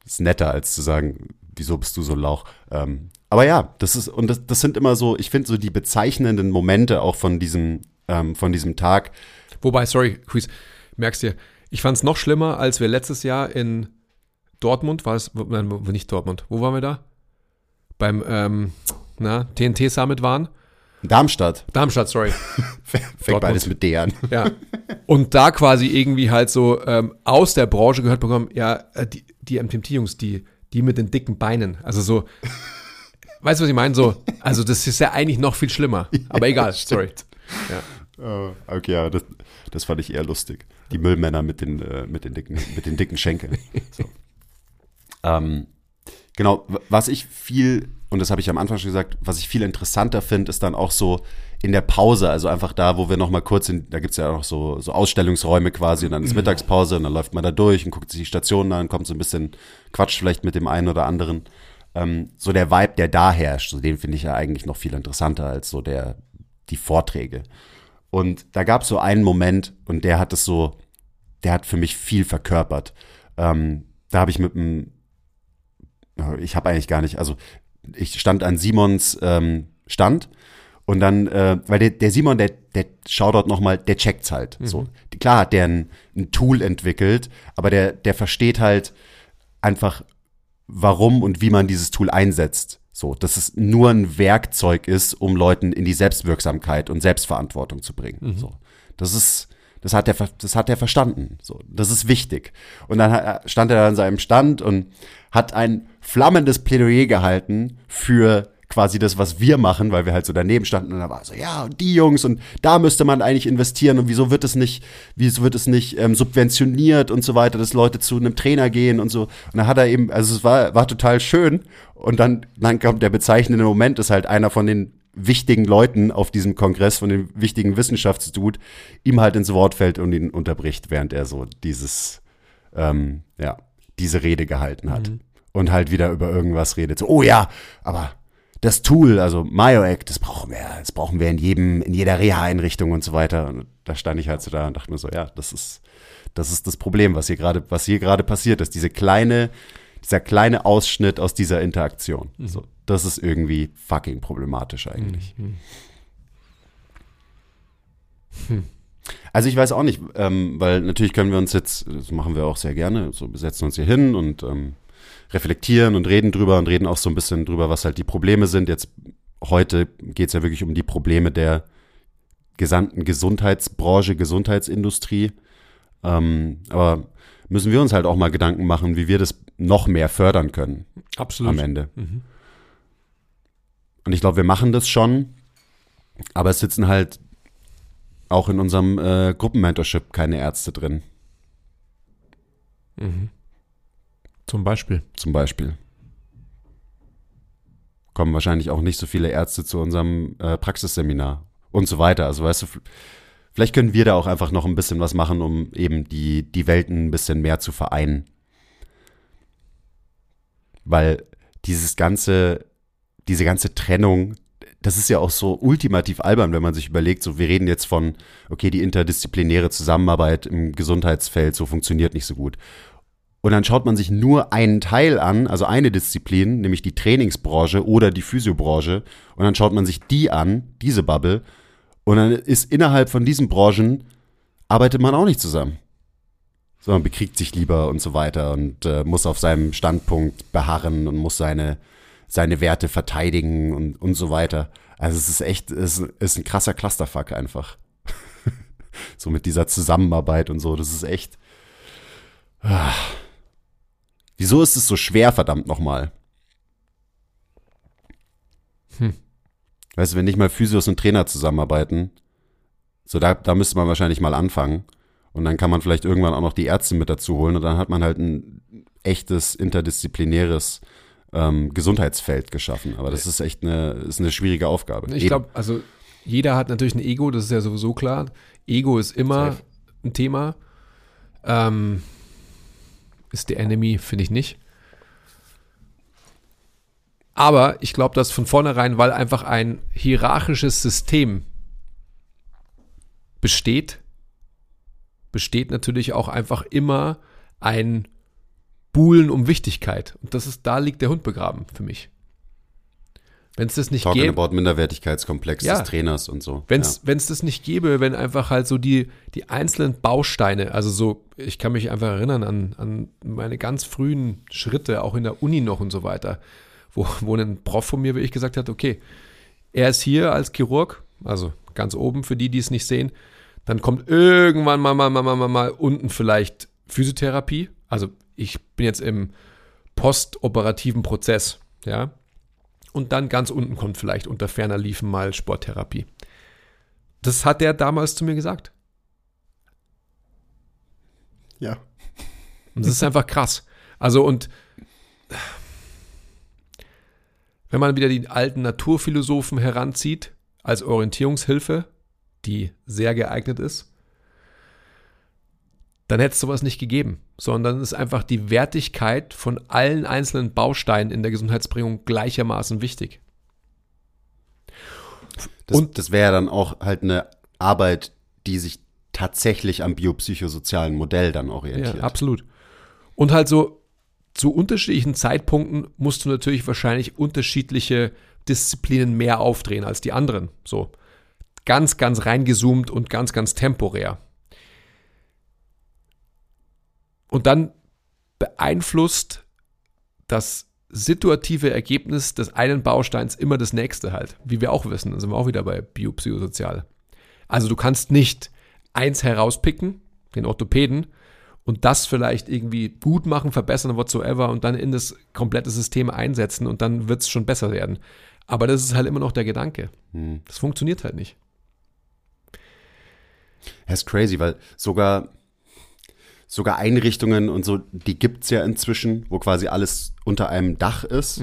ist netter, als zu sagen, wieso bist du so Lauch? Ähm, aber ja, das ist, und das, das sind immer so, ich finde so die bezeichnenden Momente auch von diesem, ähm, von diesem Tag. Wobei, sorry, Quiz, merkst du, ich fand es noch schlimmer, als wir letztes Jahr in Dortmund, war es, nein, nicht Dortmund, wo waren wir da? Beim ähm, na, TNT Summit waren. Darmstadt. Darmstadt, sorry. Fängt beides mit D an. Ja. Und da quasi irgendwie halt so ähm, aus der Branche gehört bekommen, ja, äh, die, die MTMT-Jungs, die, die mit den dicken Beinen. Also so, weißt du, was ich meine? So, also das ist ja eigentlich noch viel schlimmer. Aber egal, sorry. Ja. Oh, okay, ja, das, das fand ich eher lustig. Die Müllmänner mit den, äh, mit den, dicken, mit den dicken Schenkeln. So. ähm, genau, was ich viel, und das habe ich am Anfang schon gesagt, was ich viel interessanter finde, ist dann auch so in der Pause, also einfach da, wo wir noch mal kurz in, da gibt's ja auch so, so Ausstellungsräume quasi und dann ist Mittagspause und dann läuft man da durch und guckt sich die Stationen an, kommt so ein bisschen Quatsch vielleicht mit dem einen oder anderen. Ähm, so der Vibe, der da herrscht, so den finde ich ja eigentlich noch viel interessanter als so der, die Vorträge. Und da gab es so einen Moment und der hat es so, der hat für mich viel verkörpert. Ähm, da habe ich mit einem, ich habe eigentlich gar nicht, also ich stand an Simons ähm, Stand und dann, äh, weil der, der Simon, der, der schaut dort nochmal, der checkt's halt. So. Klar hat der ein, ein Tool entwickelt, aber der, der versteht halt einfach, warum und wie man dieses Tool einsetzt. So, dass es nur ein Werkzeug ist, um Leuten in die Selbstwirksamkeit und Selbstverantwortung zu bringen. So, das ist, das hat er, das hat er verstanden. So, das ist wichtig. Und dann stand er an seinem Stand und hat ein flammendes Plädoyer gehalten für quasi das, was wir machen, weil wir halt so daneben standen und da war so, ja, und die Jungs und da müsste man eigentlich investieren und wieso wird es nicht, wieso wird es nicht ähm, subventioniert und so weiter, dass Leute zu einem Trainer gehen und so. Und dann hat er eben, also es war, war total schön und dann, dann kommt der bezeichnende Moment, ist halt einer von den wichtigen Leuten auf diesem Kongress, von dem wichtigen Wissenschaftsdude, ihm halt ins Wort fällt und ihn unterbricht, während er so dieses, ähm, ja, diese Rede gehalten hat. Und halt wieder über irgendwas redet. So, oh ja, aber das Tool, also MyoAct, das brauchen wir, das brauchen wir in jedem, in jeder Reha-Einrichtung und so weiter. Und da stand ich halt so da und dachte mir so, ja, das ist, das ist das Problem, was hier gerade, was hier gerade passiert ist. Diese kleine, dieser kleine Ausschnitt aus dieser Interaktion. So, das ist irgendwie fucking problematisch eigentlich. Also ich weiß auch nicht, ähm, weil natürlich können wir uns jetzt, das machen wir auch sehr gerne, so wir setzen uns hier hin und ähm, reflektieren und reden drüber und reden auch so ein bisschen drüber, was halt die Probleme sind. Jetzt heute geht es ja wirklich um die Probleme der gesamten Gesundheitsbranche, Gesundheitsindustrie. Ähm, aber müssen wir uns halt auch mal Gedanken machen, wie wir das noch mehr fördern können Absolut. am Ende. Und ich glaube, wir machen das schon, aber es sitzen halt auch in unserem äh, Gruppenmentorship keine Ärzte drin, Zum Beispiel. zum Beispiel. Kommen wahrscheinlich auch nicht so viele Ärzte zu unserem äh, Praxisseminar und so weiter. Also weißt du, vielleicht können wir da auch einfach noch ein bisschen was machen, um eben die, die Welten ein bisschen mehr zu vereinen. Weil dieses ganze, diese ganze Trennung, das ist ja auch so ultimativ albern, wenn man sich überlegt, so wir reden jetzt von, okay, die interdisziplinäre Zusammenarbeit im Gesundheitsfeld, so funktioniert nicht so gut. Und dann schaut man sich nur einen Teil an, also eine Disziplin, nämlich die Trainingsbranche oder die Physiobranche, und dann schaut man sich die an, diese Bubble, und dann ist innerhalb von diesen Branchen arbeitet man auch nicht zusammen. Sondern bekriegt sich lieber und so weiter und äh, muss auf seinem Standpunkt beharren und muss seine, seine Werte verteidigen und, und so weiter. Also es ist echt, es ist, ein krasser Clusterfuck einfach. so mit dieser Zusammenarbeit und so, das ist echt. Ah. Wieso ist es so schwer, verdammt nochmal? Hm. Weißt du, wenn nicht mal Physios und Trainer zusammenarbeiten, so da, da müsste man wahrscheinlich mal anfangen. Und dann kann man vielleicht irgendwann auch noch die Ärzte mit dazu holen und dann hat man halt ein echtes interdisziplinäres ähm, Gesundheitsfeld geschaffen. Aber das ist echt eine, ist eine schwierige Aufgabe. Ich glaube, also jeder hat natürlich ein Ego, das ist ja sowieso klar. Ego ist immer Safe. ein Thema. Ähm, ist der Enemy, finde ich nicht. Aber ich glaube, dass von vornherein, weil einfach ein hierarchisches System besteht, besteht natürlich auch einfach immer ein buhlen um Wichtigkeit. Und das ist, da liegt der Hund begraben für mich. Wenn es das nicht Talking gäbe, about Minderwertigkeitskomplex Ja. des Trainers und so. wenn es das nicht gäbe, wenn einfach halt so die, die einzelnen Bausteine, also so, ich kann mich einfach erinnern an, an meine ganz frühen Schritte, auch in der Uni noch und so weiter, wo, wo ein Prof von mir wirklich gesagt hat, okay, er ist hier als Chirurg, also ganz oben für die, die es nicht sehen, dann kommt irgendwann mal, mal, mal, mal, mal, mal unten vielleicht Physiotherapie, also ich bin jetzt im postoperativen Prozess, ja, und dann ganz unten kommt vielleicht unter ferner Liefen mal Sporttherapie. Das hat er damals zu mir gesagt. Ja. Und das ist einfach krass. Also und wenn man wieder die alten Naturphilosophen heranzieht als Orientierungshilfe, die sehr geeignet ist, dann hätte es sowas nicht gegeben, sondern es ist einfach die Wertigkeit von allen einzelnen Bausteinen in der Gesundheitsbringung gleichermaßen wichtig. Das, Und- das wäre dann auch halt eine Arbeit, die sich tatsächlich am biopsychosozialen Modell dann orientiert. Ja, absolut. Und halt so zu unterschiedlichen Zeitpunkten musst du natürlich wahrscheinlich unterschiedliche Disziplinen mehr aufdrehen als die anderen. So ganz, ganz reingezoomt und ganz, ganz temporär. Und dann beeinflusst das situative Ergebnis des einen Bausteins immer das nächste halt. Wie wir auch wissen, da sind wir auch wieder bei biopsychosozial. Also du kannst nicht eins herauspicken, den Orthopäden, und das vielleicht irgendwie gut machen, verbessern, whatsoever, und dann in das komplette System einsetzen und dann wird es schon besser werden. Aber das ist halt immer noch der Gedanke. Das funktioniert halt nicht. Das ist crazy, weil sogar, sogar Einrichtungen und so, die gibt's ja inzwischen, wo quasi alles unter einem Dach ist.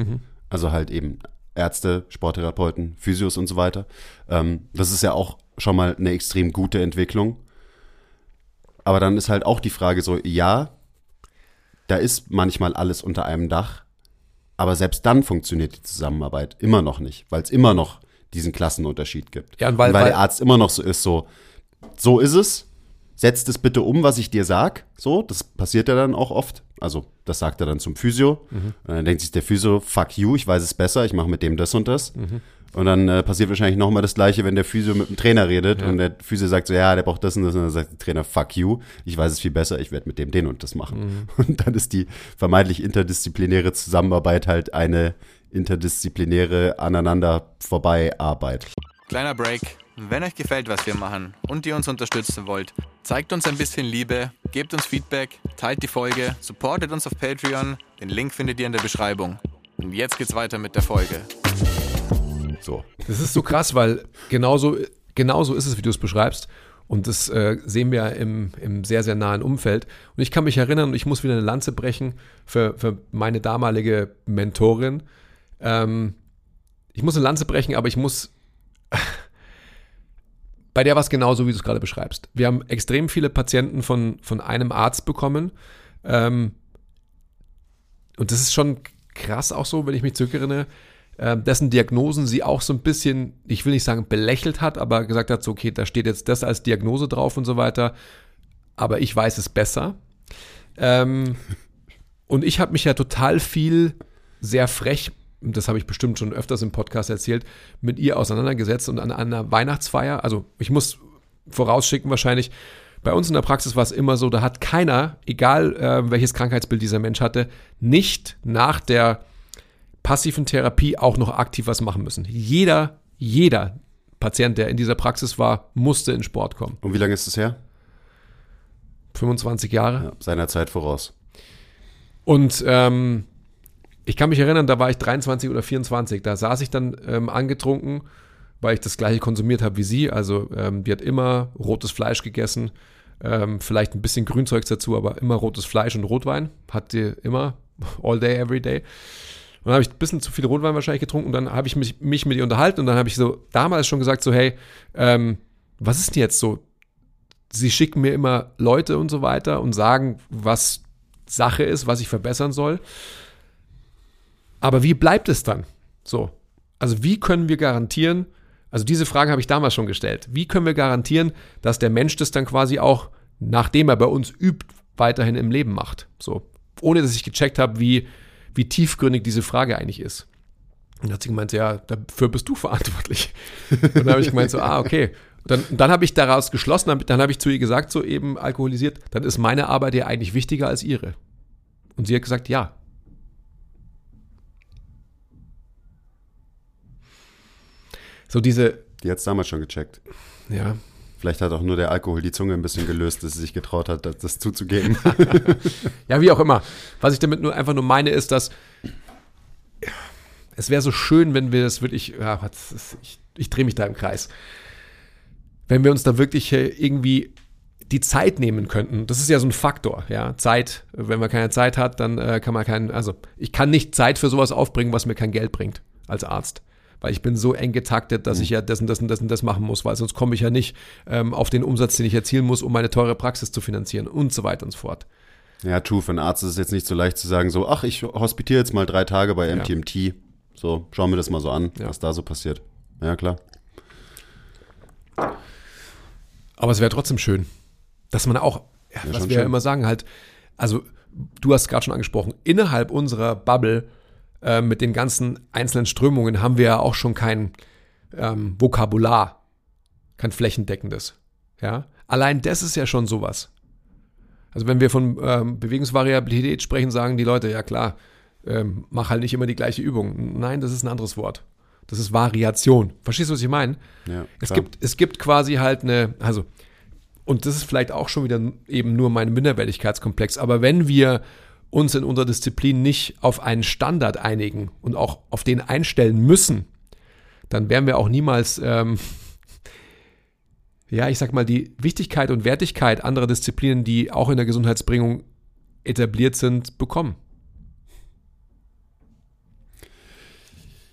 Also halt eben Ärzte, Sporttherapeuten, Physios und so weiter. Ähm, das ist ja auch schon mal eine extrem gute Entwicklung. Aber dann ist halt auch die Frage so, ja, da ist manchmal alles unter einem Dach, aber selbst dann funktioniert die Zusammenarbeit immer noch nicht, weil es immer noch diesen Klassenunterschied gibt. Ja, und weil- weil weil- der Arzt immer noch so ist, so, so ist es, setzt es bitte um, was ich dir sag. So, das passiert ja dann auch oft. Also, das sagt er dann zum Physio. Und dann denkt sich der Physio, fuck you, ich weiß es besser, ich mache mit dem das und das. Und dann äh, passiert wahrscheinlich nochmal das Gleiche, wenn der Physio mit dem Trainer redet und der Physio sagt so, ja, der braucht das und das. Und dann sagt der Trainer, fuck you, ich weiß es viel besser, ich werde mit dem den und das machen. Und dann ist die vermeintlich interdisziplinäre Zusammenarbeit halt eine interdisziplinäre aneinander vorbei Arbeit. Kleiner Break. Wenn euch gefällt, was wir machen und ihr uns unterstützen wollt, zeigt uns ein bisschen Liebe, gebt uns Feedback, teilt die Folge, supportet uns auf Patreon. Den Link findet ihr in der Beschreibung. Und jetzt geht's weiter mit der Folge. So. Das ist so krass, weil genauso, genauso ist es, wie du es beschreibst. Und das äh, sehen wir im, im sehr, sehr nahen Umfeld. Und ich kann mich erinnern, und ich muss wieder eine Lanze brechen für, für meine damalige Mentorin. Ähm, ich muss eine Lanze brechen, aber ich muss. Bei der war es genauso, wie du es gerade beschreibst. Wir haben extrem viele Patienten von, von einem Arzt bekommen. Ähm, und das ist schon krass auch so, wenn ich mich zurückerinnere, äh, dessen Diagnosen sie auch so ein bisschen, ich will nicht sagen belächelt hat, aber gesagt hat, so, okay, da steht jetzt das als Diagnose drauf und so weiter, aber ich weiß es besser. Ähm, und ich habe mich ja total viel sehr frech, das habe ich bestimmt schon öfters im Podcast erzählt, mit ihr auseinandergesetzt und an einer Weihnachtsfeier, also ich muss vorausschicken wahrscheinlich, bei uns in der Praxis war es immer so, da hat keiner, egal äh, welches Krankheitsbild dieser Mensch hatte, nicht nach der passiven Therapie auch noch aktiv was machen müssen. Jeder, jeder Patient, der in dieser Praxis war, musste in Sport kommen. Und wie lange ist es her? 25 Jahre. Ja, seiner Zeit voraus. Und ähm, ich kann mich erinnern, da war ich 23 oder 24. Da saß ich dann ähm, angetrunken, weil ich das gleiche konsumiert habe wie sie. Also ähm, die hat immer rotes Fleisch gegessen, ähm, vielleicht ein bisschen Grünzeugs dazu, aber immer rotes Fleisch und Rotwein. Hat die immer, all day, every day. Und dann habe ich ein bisschen zu viel Rotwein wahrscheinlich getrunken und dann habe ich mich, mich mit ihr unterhalten und dann habe ich so damals schon gesagt, so hey, ähm, was ist denn jetzt so? Sie schicken mir immer Leute und so weiter und sagen, was Sache ist, was ich verbessern soll. Aber wie bleibt es dann? So. Also wie können wir garantieren, also diese Fragen habe ich damals schon gestellt, wie können wir garantieren, dass der Mensch das dann quasi auch, nachdem er bei uns übt, weiterhin im Leben macht? So. ohne dass ich gecheckt habe, wie, wie tiefgründig diese Frage eigentlich ist. Und dann hat sie gemeint, ja, dafür bist du verantwortlich. Und dann habe ich gemeint, so, ah, okay. Dann, dann habe ich daraus geschlossen, dann habe ich zu ihr gesagt, so eben alkoholisiert, dann ist meine Arbeit ja eigentlich wichtiger als ihre. Und sie hat gesagt, ja. So diese. Die hat es damals schon gecheckt. Ja. Vielleicht hat auch nur der Alkohol die Zunge ein bisschen gelöst, dass sie sich getraut hat, das zuzugeben. ja, wie auch immer. Was ich damit nur einfach nur meine, ist, dass es wäre so schön, wenn wir das wirklich, ja, ich, ich drehe mich da im Kreis, wenn wir uns da wirklich irgendwie die Zeit nehmen könnten. Das ist ja so ein Faktor, ja. Zeit, wenn man keine Zeit hat, dann äh, kann man keinen, also ich kann nicht Zeit für sowas aufbringen, was mir kein Geld bringt als Arzt. Weil ich bin so eng getaktet, dass mhm. ich ja das und das und das und das machen muss, weil sonst komme ich ja nicht ähm, auf den Umsatz, den ich erzielen muss, um meine teure Praxis zu finanzieren und so weiter und so fort. Ja, true, für einen Arzt ist es jetzt nicht so leicht zu sagen, so, ach, ich hospitiere jetzt mal drei Tage bei MTMT. Ja. So, schauen wir das mal so an, ja. was da so passiert. Ja, klar. Aber es wäre trotzdem schön, dass man auch, ja, was wir ja immer sagen, halt, also du hast gerade schon angesprochen, innerhalb unserer Bubble äh, mit den ganzen einzelnen Strömungen haben wir ja auch schon kein ähm, Vokabular, kein flächendeckendes. Ja, allein das ist ja schon sowas. Also wenn wir von ähm, Bewegungsvariabilität sprechen, sagen die Leute, ja klar, ähm, mach halt nicht immer die gleiche Übung. Nein, das ist ein anderes Wort. Das ist Variation. Verstehst du, was ich meine? Ja, es, gibt, es gibt quasi halt eine, also, und das ist vielleicht auch schon wieder eben nur mein Minderwertigkeitskomplex, aber wenn wir uns in unserer Disziplin nicht auf einen Standard einigen und auch auf den einstellen müssen, dann werden wir auch niemals, ähm, ja, ich sag mal, die Wichtigkeit und Wertigkeit anderer Disziplinen, die auch in der Gesundheitsbringung etabliert sind, bekommen.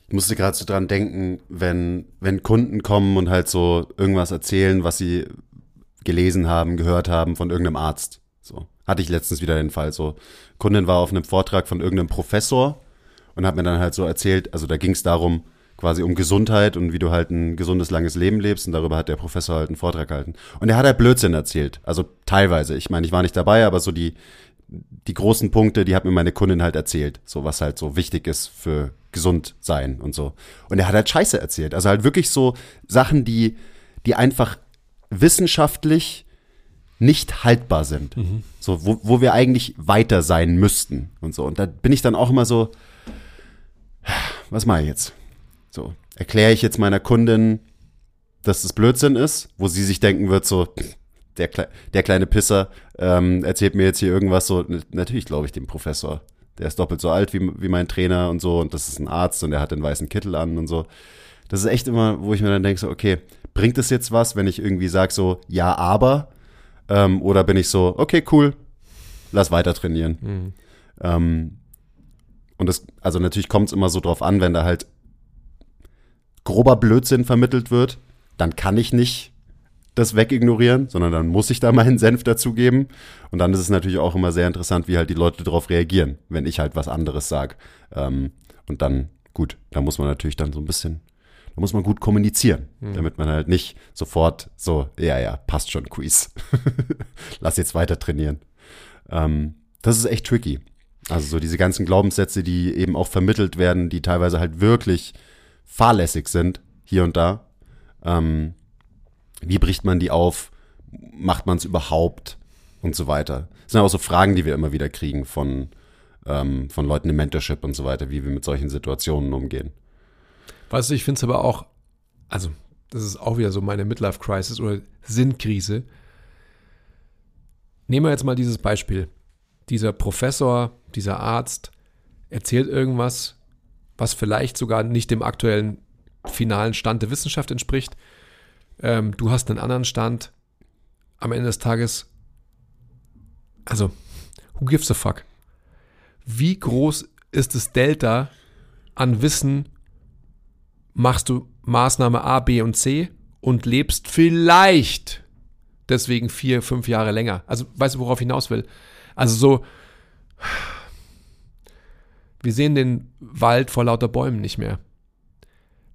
Ich musste gerade so dran denken, wenn, wenn Kunden kommen und halt so irgendwas erzählen, was sie gelesen haben, gehört haben von irgendeinem Arzt. Hatte ich letztens wieder den Fall. So, Kundin war auf einem Vortrag von irgendeinem Professor und hat mir dann halt so erzählt, also da ging es darum, quasi um Gesundheit und wie du halt ein gesundes, langes Leben lebst und darüber hat der Professor halt einen Vortrag gehalten. Und er hat halt Blödsinn erzählt. Also teilweise. Ich meine, ich war nicht dabei, aber so die, die großen Punkte, die hat mir meine Kundin halt erzählt. So was halt so wichtig ist für gesund sein und so. Und er hat halt Scheiße erzählt. Also halt wirklich so Sachen, die, die einfach wissenschaftlich nicht haltbar sind. Mhm. So, wo, wo wir eigentlich weiter sein müssten und so. Und da bin ich dann auch immer so, was mache ich jetzt? So, erkläre ich jetzt meiner Kundin, dass das Blödsinn ist, wo sie sich denken wird, so, der, der kleine Pisser ähm, erzählt mir jetzt hier irgendwas so, natürlich glaube ich dem Professor der ist doppelt so alt wie, wie mein Trainer und so und das ist ein Arzt und der hat den weißen Kittel an und so. Das ist echt immer, wo ich mir dann denke, so, okay, bringt es jetzt was, wenn ich irgendwie sage so, ja, aber? Ähm, oder bin ich so, okay, cool, lass weiter trainieren. Mhm. Ähm, und das, also natürlich kommt es immer so drauf an, wenn da halt grober Blödsinn vermittelt wird, dann kann ich nicht das wegignorieren, sondern dann muss ich da meinen Senf dazugeben. Und dann ist es natürlich auch immer sehr interessant, wie halt die Leute darauf reagieren, wenn ich halt was anderes sage. Ähm, und dann, gut, da muss man natürlich dann so ein bisschen, da muss man gut kommunizieren, mhm. damit man halt nicht sofort so, ja, ja, passt schon, Quiz. Lass jetzt weiter trainieren. Ähm, das ist echt tricky. Also so diese ganzen Glaubenssätze, die eben auch vermittelt werden, die teilweise halt wirklich fahrlässig sind, hier und da. Ähm, wie bricht man die auf? Macht man es überhaupt? Und so weiter. Das sind auch so Fragen, die wir immer wieder kriegen von, ähm, von Leuten im Mentorship und so weiter, wie wir mit solchen Situationen umgehen. Weißt du, ich finde es aber auch, also das ist auch wieder so meine Midlife-Crisis oder Sinnkrise. Nehmen wir jetzt mal dieses Beispiel. Dieser Professor, dieser Arzt erzählt irgendwas, was vielleicht sogar nicht dem aktuellen finalen Stand der Wissenschaft entspricht ähm, du hast einen anderen Stand. Am Ende des Tages, also, who gives a fuck? Wie groß ist das Delta an Wissen, machst du Maßnahme A, B und C und lebst vielleicht deswegen vier, fünf Jahre länger. Also, weißt du, worauf ich hinaus will? Also so, wir sehen den Wald vor lauter Bäumen nicht mehr.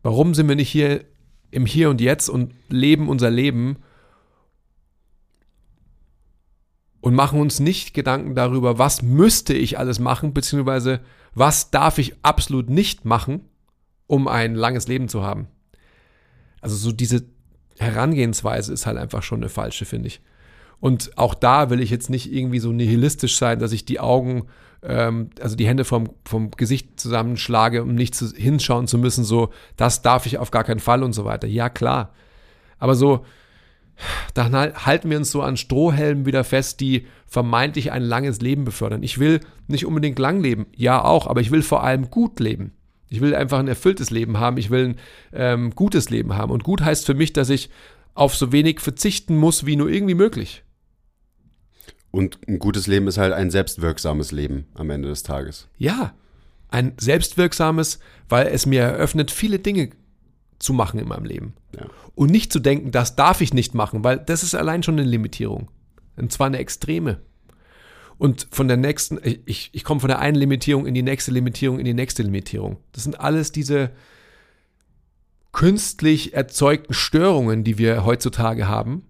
Warum sind wir nicht hier im Hier und Jetzt und leben unser Leben und machen uns nicht Gedanken darüber, was müsste ich alles machen, beziehungsweise was darf ich absolut nicht machen, um ein langes Leben zu haben. Also so diese Herangehensweise ist halt einfach schon eine falsche, finde ich. Und auch da will ich jetzt nicht irgendwie so nihilistisch sein, dass ich die Augen, ähm, also die Hände vom, vom Gesicht zusammenschlage, um nicht zu, hinschauen zu müssen, so, das darf ich auf gar keinen Fall und so weiter. Ja, klar. Aber so, dann halten wir uns so an Strohhelmen wieder fest, die vermeintlich ein langes Leben befördern. Ich will nicht unbedingt lang leben, ja auch, aber ich will vor allem gut leben. Ich will einfach ein erfülltes Leben haben, ich will ein ähm, gutes Leben haben. Und gut heißt für mich, dass ich auf so wenig verzichten muss, wie nur irgendwie möglich. Und ein gutes Leben ist halt ein selbstwirksames Leben am Ende des Tages. Ja, ein selbstwirksames, weil es mir eröffnet, viele Dinge zu machen in meinem Leben. Ja. Und nicht zu denken, das darf ich nicht machen, weil das ist allein schon eine Limitierung. Und zwar eine extreme. Und von der nächsten, ich, ich komme von der einen Limitierung in die nächste Limitierung, in die nächste Limitierung. Das sind alles diese künstlich erzeugten Störungen, die wir heutzutage haben,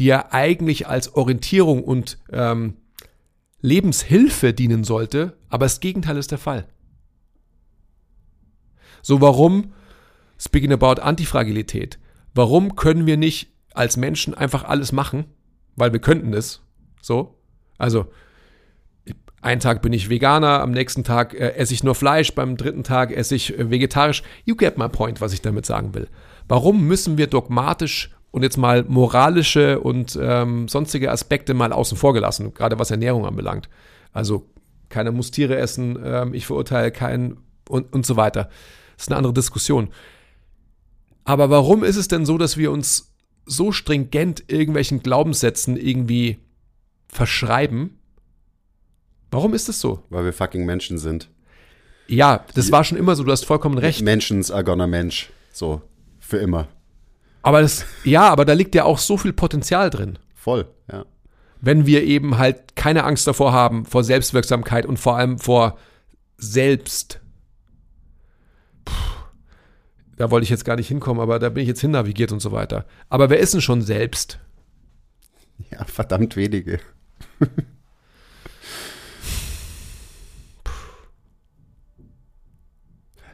die ja eigentlich als Orientierung und ähm, Lebenshilfe dienen sollte, aber das Gegenteil ist der Fall. So, warum Speaking about Antifragilität. Warum können wir nicht als Menschen einfach alles machen? Weil wir könnten es. So. Also, einen Tag bin ich Veganer, am nächsten Tag äh, esse ich nur Fleisch, beim dritten Tag esse ich äh, vegetarisch. You get my point, was ich damit sagen will. Warum müssen wir dogmatisch und jetzt mal moralische und ähm, sonstige Aspekte mal außen vor gelassen, gerade was Ernährung anbelangt? Also, keiner muss Tiere essen, ähm, ich verurteile keinen und, und so weiter. Das ist eine andere Diskussion. Aber warum ist es denn so, dass wir uns so stringent irgendwelchen Glaubenssätzen irgendwie verschreiben? Warum ist es so? Weil wir fucking Menschen sind. Ja, das war schon immer so, du hast vollkommen recht. Menschens are gonna Mensch. So, für immer. Aber das, ja, aber da liegt ja auch so viel Potenzial drin. Voll, ja. Wenn wir eben halt keine Angst davor haben, vor Selbstwirksamkeit und vor allem vor Selbst da wollte ich jetzt gar nicht hinkommen, aber da bin ich jetzt hinnavigiert und so weiter. Aber wer ist denn schon selbst? Ja, verdammt wenige.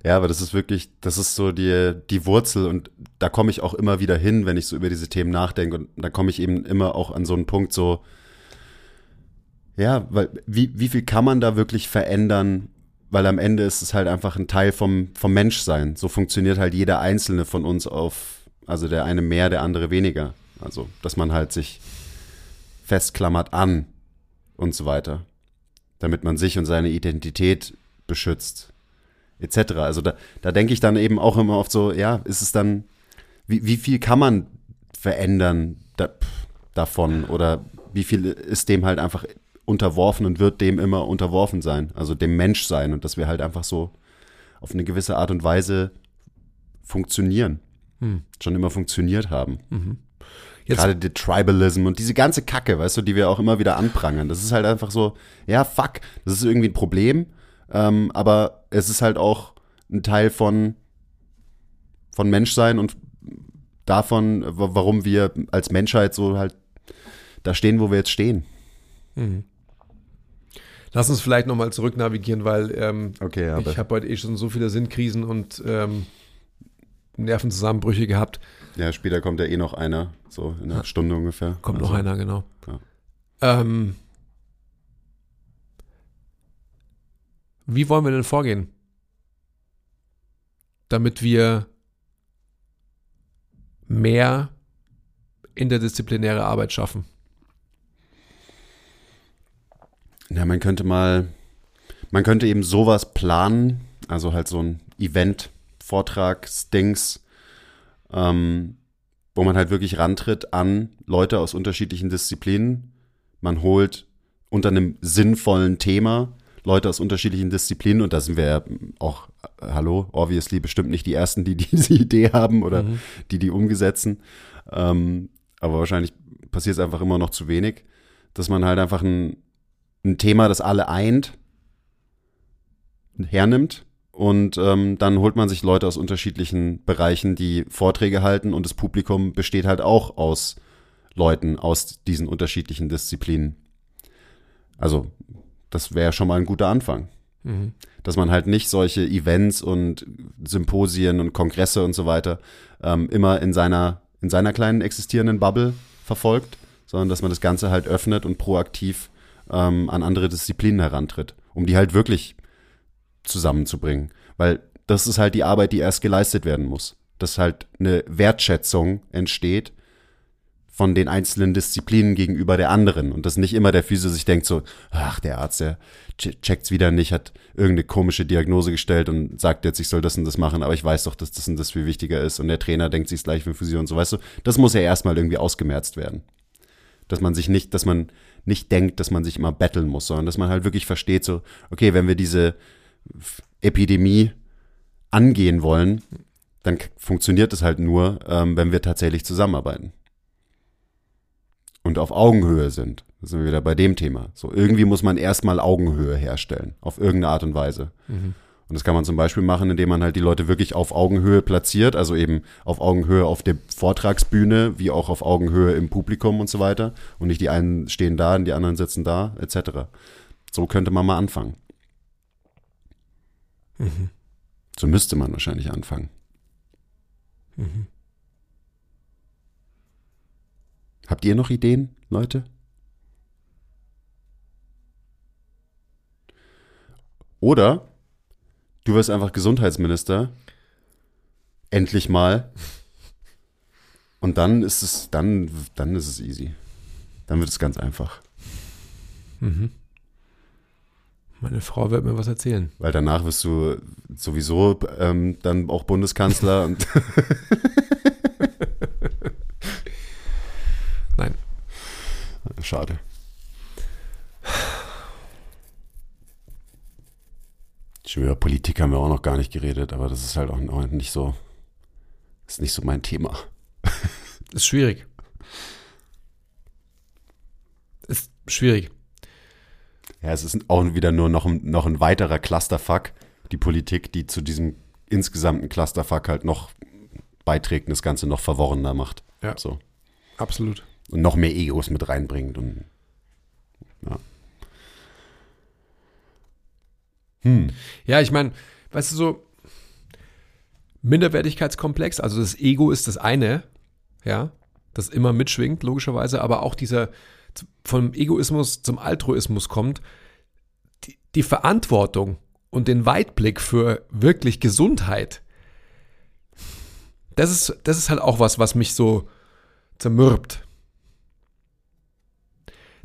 ja, aber das ist wirklich, das ist so die, die Wurzel und da komme ich auch immer wieder hin, wenn ich so über diese Themen nachdenke und da komme ich eben immer auch an so einen Punkt so, ja, weil wie, wie viel kann man da wirklich verändern, weil am Ende ist es halt einfach ein Teil vom, vom Menschsein. So funktioniert halt jeder einzelne von uns auf, also der eine mehr, der andere weniger. Also, dass man halt sich festklammert an und so weiter, damit man sich und seine Identität beschützt, etc. Also da, da denke ich dann eben auch immer oft so, ja, ist es dann, wie, wie viel kann man verändern da, davon oder wie viel ist dem halt einfach unterworfen und wird dem immer unterworfen sein, also dem Mensch sein und dass wir halt einfach so auf eine gewisse Art und Weise funktionieren, hm. schon immer funktioniert haben. Mhm. Gerade der Tribalism und diese ganze Kacke, weißt du, die wir auch immer wieder anprangern. Das ist halt einfach so, ja, fuck, das ist irgendwie ein Problem, ähm, aber es ist halt auch ein Teil von, von Menschsein und davon, warum wir als Menschheit so halt da stehen, wo wir jetzt stehen. Mhm. Lass uns vielleicht nochmal zurück navigieren, weil ähm, okay, ja, ich habe heute eh schon so viele Sinnkrisen und ähm, Nervenzusammenbrüche gehabt. Ja, später kommt ja eh noch einer, so in einer ja. Stunde ungefähr. Kommt also, noch einer, genau. Ja. Ähm, wie wollen wir denn vorgehen? Damit wir mehr interdisziplinäre Arbeit schaffen. Ja, man könnte mal, man könnte eben sowas planen, also halt so ein Event, Vortragsdings, ähm, wo man halt wirklich rantritt an Leute aus unterschiedlichen Disziplinen. Man holt unter einem sinnvollen Thema Leute aus unterschiedlichen Disziplinen und da sind wir ja auch, hallo, obviously bestimmt nicht die Ersten, die diese Idee haben oder mhm. die die umgesetzen. Ähm, aber wahrscheinlich passiert es einfach immer noch zu wenig, dass man halt einfach ein, ein Thema, das alle eint, hernimmt und ähm, dann holt man sich Leute aus unterschiedlichen Bereichen, die Vorträge halten und das Publikum besteht halt auch aus Leuten aus diesen unterschiedlichen Disziplinen. Also, das wäre schon mal ein guter Anfang. Dass man halt nicht solche Events und Symposien und Kongresse und so weiter ähm, immer in seiner, in seiner kleinen existierenden Bubble verfolgt, sondern dass man das Ganze halt öffnet und proaktiv ähm, an andere Disziplinen herantritt, um die halt wirklich zusammenzubringen. Weil das ist halt die Arbeit, die erst geleistet werden muss. Dass halt eine Wertschätzung entsteht von den einzelnen Disziplinen gegenüber der anderen und dass nicht immer der Physio sich denkt so, ach, der Arzt, der che- checkt's wieder nicht, hat irgendeine komische Diagnose gestellt und sagt jetzt, ich soll das und das machen, aber ich weiß doch, dass das und das viel wichtiger ist und der Trainer denkt sich gleich für Physio und so, weißt du, das muss ja erstmal irgendwie ausgemerzt werden. Dass man sich nicht, dass man nicht denkt, dass man sich immer betteln muss, sondern dass man halt wirklich versteht so, okay, wenn wir diese Epidemie angehen wollen, dann funktioniert es halt nur, ähm, wenn wir tatsächlich zusammenarbeiten. Und auf Augenhöhe sind. Da sind wir wieder bei dem Thema. So, irgendwie muss man erstmal Augenhöhe herstellen. Auf irgendeine Art und Weise. Und das kann man zum Beispiel machen, indem man halt die Leute wirklich auf Augenhöhe platziert, also eben auf Augenhöhe auf der Vortragsbühne, wie auch auf Augenhöhe im Publikum und so weiter. Und nicht die einen stehen da und die anderen sitzen da, etc. So könnte man mal anfangen. So müsste man wahrscheinlich anfangen. Habt ihr noch Ideen, Leute? Oder du wirst einfach Gesundheitsminister. Endlich mal. Und dann ist es, dann, dann ist es easy. Dann wird es ganz einfach. Meine Frau wird mir was erzählen. Weil danach wirst du sowieso ähm, dann auch Bundeskanzler und Nein. schade. Schon über Politik haben wir auch noch gar nicht geredet, aber das ist halt auch nicht so, ist nicht so mein Thema. Ist schwierig. Ist schwierig. Ja, es ist auch wieder nur noch ein, noch ein weiterer Clusterfuck, die Politik, die zu diesem insgesamten Clusterfuck halt noch beiträgt und das Ganze noch verworrener macht. Ja. So. Absolut. Und noch mehr Egos mit reinbringt und ja. Hm. Ja, ich meine, weißt du so, Minderwertigkeitskomplex, also das Ego ist das eine, ja, das immer mitschwingt, logischerweise, aber auch dieser vom Egoismus zum Altruismus kommt, die, die Verantwortung und den Weitblick für wirklich Gesundheit, das ist, das ist halt auch was, was mich so zermürbt.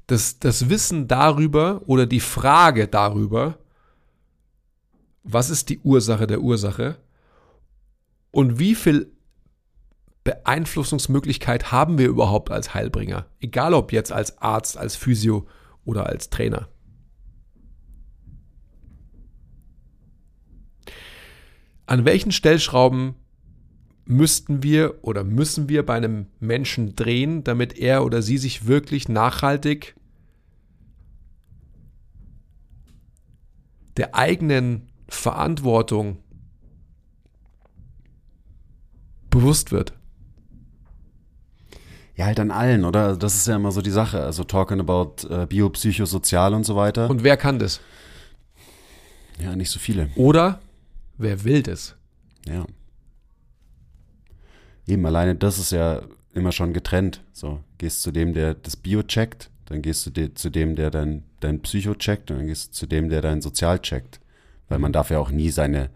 Das, das Wissen darüber oder die Frage darüber, was ist die Ursache der Ursache und wie viel Beeinflussungsmöglichkeit haben wir überhaupt als Heilbringer, egal ob jetzt als Arzt, als Physio oder als Trainer. An welchen Stellschrauben müssten wir oder müssen wir bei einem Menschen drehen, damit er oder sie sich wirklich nachhaltig der eigenen Verantwortung bewusst wird. Ja, halt an allen, oder? Also Das ist ja immer so die Sache. Also talking about äh, biopsychosozial und so weiter. Und wer kann das? ja, nicht so viele. Oder wer will das? Ja. Eben alleine das ist ja immer schon getrennt. So, gehst zu dem, der das Bio checkt, dann gehst du zu dem, der dein, dein Psycho checkt und dann gehst du zu dem, der dein Sozial checkt. Weil man darf ja auch nie seine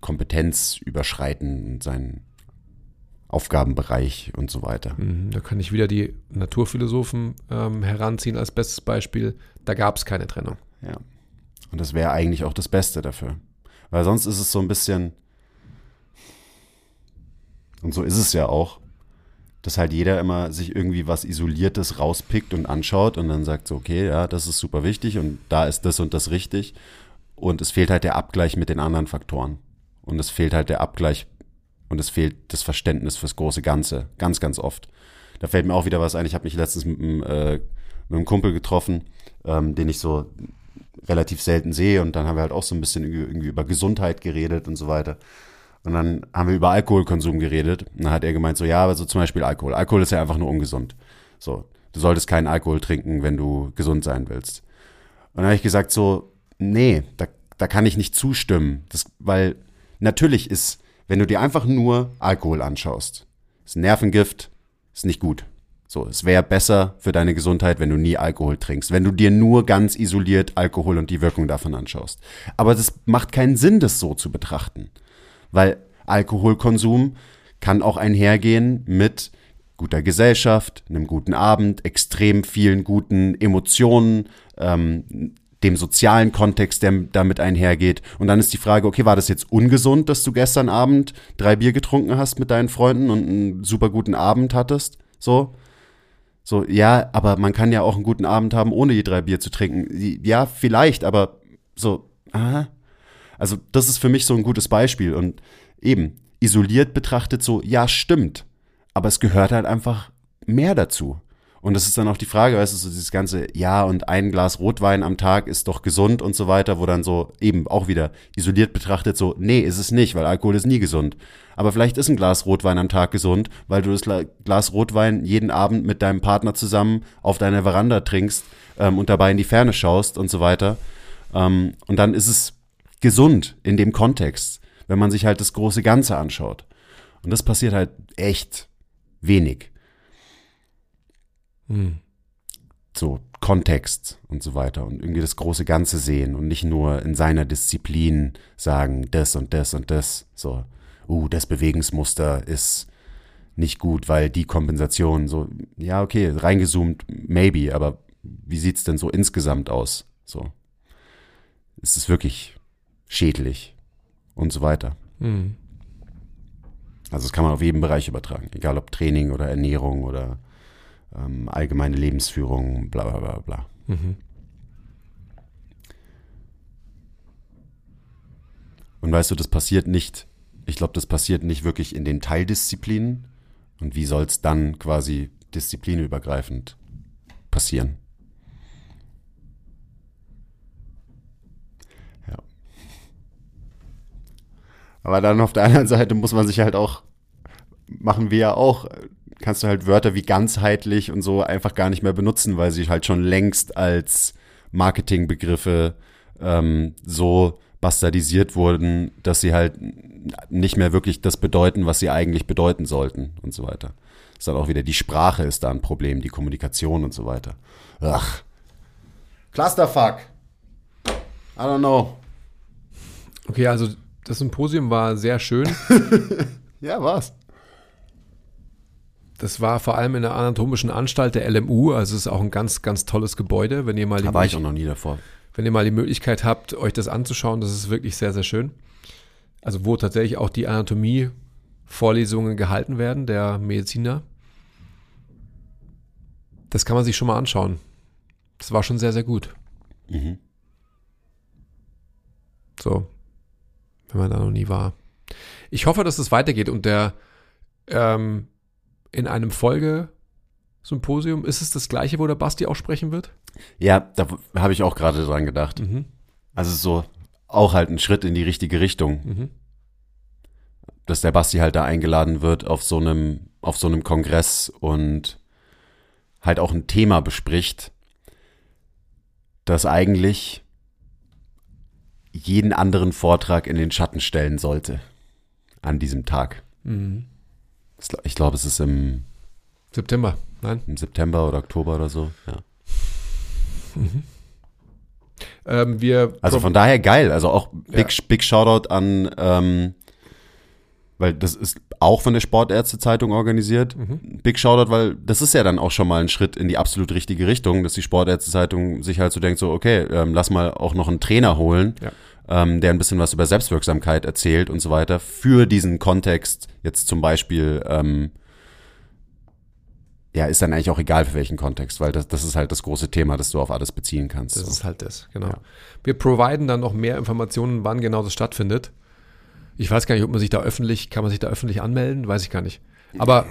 Kompetenz überschreiten und seinen Aufgabenbereich und so weiter. Mhm, Da kann ich wieder die Naturphilosophen ähm, heranziehen als bestes Beispiel. Da gab es keine Trennung. Ja. Und das wäre eigentlich auch das Beste dafür. Weil sonst ist es so ein bisschen, und so ist es ja auch, dass halt jeder immer sich irgendwie was Isoliertes rauspickt und anschaut und dann sagt so, okay, ja, das ist super wichtig und da ist das und das richtig. Und es fehlt halt der Abgleich mit den anderen Faktoren. Und es fehlt halt der Abgleich und es fehlt das Verständnis fürs große Ganze. Ganz, ganz oft. Da fällt mir auch wieder was ein. Ich habe mich letztens mit einem, äh, mit einem Kumpel getroffen, ähm, den ich so relativ selten sehe. Und dann haben wir halt auch so ein bisschen irgendwie, über Gesundheit geredet und so weiter. Und dann haben wir über Alkoholkonsum geredet. Und dann hat er gemeint, so ja, aber so zum Beispiel Alkohol. Alkohol ist ja einfach nur ungesund. So, du solltest keinen Alkohol trinken, wenn du gesund sein willst. Und dann habe ich gesagt so, nee, da, da kann ich nicht zustimmen. Das, weil natürlich ist, wenn du dir einfach nur Alkohol anschaust, ist ein Nervengift, ist nicht gut. So, es wäre besser für deine Gesundheit, wenn du nie Alkohol trinkst, wenn du dir nur ganz isoliert Alkohol und die Wirkung davon anschaust. Aber das macht keinen Sinn, das so zu betrachten, weil Alkoholkonsum kann auch einhergehen mit guter Gesellschaft, einem guten Abend, extrem vielen guten Emotionen, ähm, dem sozialen Kontext, der damit einhergeht. Und dann ist die Frage, okay, war das jetzt ungesund, dass du gestern Abend drei Bier getrunken hast mit deinen Freunden und einen super guten Abend hattest? So? So, ja, aber man kann ja auch einen guten Abend haben, ohne die drei Bier zu trinken. Ja, vielleicht, aber so, aha. Also, das ist für mich so ein gutes Beispiel. Und eben, isoliert betrachtet so, ja, stimmt. Aber es gehört halt einfach mehr dazu. Und das ist dann auch die Frage, weißt du, so dieses ganze, ja, und ein Glas Rotwein am Tag ist doch gesund und so weiter, wo dann so eben auch wieder isoliert betrachtet so, nee, ist es nicht, weil Alkohol ist nie gesund. Aber vielleicht ist ein Glas Rotwein am Tag gesund, weil du das Glas Rotwein jeden Abend mit deinem Partner zusammen auf deiner Veranda trinkst ähm, und dabei in die Ferne schaust und so weiter. Ähm, und dann ist es gesund in dem Kontext, wenn man sich halt das große Ganze anschaut. Und das passiert halt echt wenig. Hm. So Kontext und so weiter und irgendwie das große Ganze sehen und nicht nur in seiner Disziplin sagen, das und das und das. So, uh, das Bewegungsmuster ist nicht gut, weil die Kompensation so, ja, okay, reingezoomt, maybe, aber wie sieht's denn so insgesamt aus? So, ist es wirklich schädlich und so weiter. Mhm. Also das kann man auf jeden Bereich übertragen, egal ob Training oder Ernährung oder ähm, allgemeine Lebensführung, bla bla bla bla. Mhm. Und weißt du, das passiert nicht, ich glaube, das passiert nicht wirklich in den Teildisziplinen. Und wie soll es dann quasi disziplinübergreifend passieren? Ja. Aber dann auf der anderen Seite muss man sich halt auch, machen wir ja auch, kannst du halt Wörter wie ganzheitlich und so einfach gar nicht mehr benutzen, weil sie halt schon längst als Marketingbegriffe ähm, so bastardisiert wurden, dass sie halt nicht mehr wirklich das bedeuten, was sie eigentlich bedeuten sollten und so weiter. ist dann auch wieder die Sprache ist da ein Problem, die Kommunikation und so weiter. Ach. Clusterfuck. I don't know. Okay, also das Symposium war sehr schön. ja, war's. Das war vor allem in der anatomischen Anstalt der LMU, also es ist auch ein ganz, ganz tolles Gebäude, wenn ihr mal da war ich auch noch nie davor. Wenn ihr mal die Möglichkeit habt, euch das anzuschauen, das ist wirklich sehr, sehr schön. Also wo tatsächlich auch die Anatomie-Vorlesungen gehalten werden, der Mediziner. Das kann man sich schon mal anschauen. Das war schon sehr, sehr gut. Mhm. So, wenn man da noch nie war. Ich hoffe, dass es weitergeht und der ähm, in einem Folge-Symposium, ist es das gleiche, wo der Basti auch sprechen wird? Ja, da habe ich auch gerade dran gedacht. Mhm. Also so auch halt ein Schritt in die richtige Richtung. Mhm. Dass der Basti halt da eingeladen wird auf so einem, auf so einem Kongress und halt auch ein Thema bespricht, das eigentlich jeden anderen Vortrag in den Schatten stellen sollte an diesem Tag. Mhm. Ich glaube, es ist im September, nein? Im September oder Oktober oder so, ja. Mhm. Ähm, wir also von daher geil. Also auch Big, ja. Big Shoutout an, ähm, weil das ist auch von der Sportärzte-Zeitung organisiert. Mhm. Big Shoutout, weil das ist ja dann auch schon mal ein Schritt in die absolut richtige Richtung, dass die Sportärzte-Zeitung sich halt so denkt, so, okay, ähm, lass mal auch noch einen Trainer holen. Ja ähm, der ein bisschen was über Selbstwirksamkeit erzählt und so weiter, für diesen Kontext jetzt zum Beispiel, ähm, ja, ist dann eigentlich auch egal für welchen Kontext, weil das, das ist halt das große Thema, das du auf alles beziehen kannst. Das so. ist halt das, genau. Ja. Wir providen dann noch mehr Informationen, wann genau das stattfindet. Ich weiß gar nicht, ob man sich da öffentlich, kann man sich da öffentlich anmelden? Weiß ich gar nicht. Aber.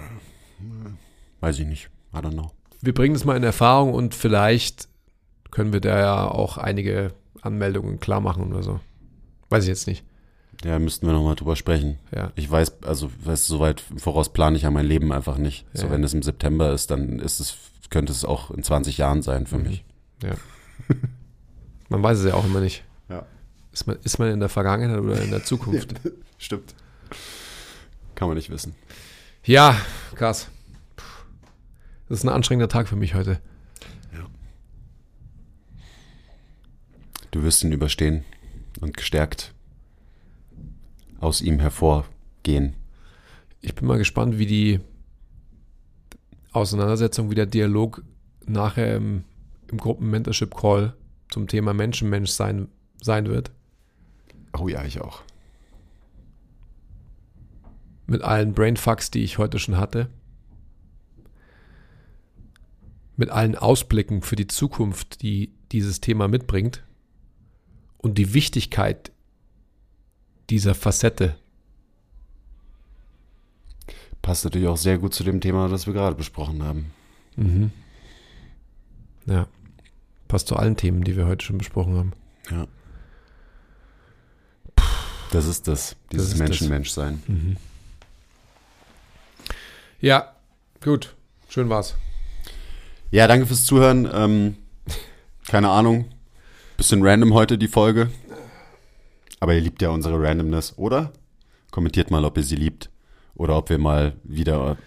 Weiß ich nicht. I don't know. Wir bringen das mal in Erfahrung und vielleicht können wir da ja auch einige Anmeldungen klar machen oder so. Weiß ich jetzt nicht. Ja, müssten wir nochmal drüber sprechen. Ja. Ich weiß, also weißt du, soweit im Voraus plane ich ja mein Leben einfach nicht. Ja. So, wenn es im September ist, dann ist es, könnte es auch in 20 Jahren sein für mhm. mich. Ja. Man weiß es ja auch immer nicht. Ja. Ist man, ist man in der Vergangenheit oder in der Zukunft? Stimmt. Kann man nicht wissen. Ja, krass. Das ist ein anstrengender Tag für mich heute. Du wirst ihn überstehen und gestärkt aus ihm hervorgehen. Ich bin mal gespannt, wie die Auseinandersetzung, wie der Dialog nachher im, im Gruppen-Mentorship-Call zum Thema Menschenmensch sein, sein wird. Oh ja, ich auch. Mit allen Brainfucks, die ich heute schon hatte. Mit allen Ausblicken für die Zukunft, die dieses Thema mitbringt. Und die Wichtigkeit dieser Facette. Passt natürlich auch sehr gut zu dem Thema, das wir gerade besprochen haben. Mhm. Ja. Passt zu allen Themen, die wir heute schon besprochen haben. Ja. Das ist das, dieses. Menschenmenschsein. Ja, gut. Schön war's. Ja, danke fürs Zuhören. Ähm, keine Ahnung. Bisschen random heute die Folge. Aber ihr liebt ja unsere Randomness, oder? Kommentiert mal, ob ihr sie liebt. Oder ob wir mal wieder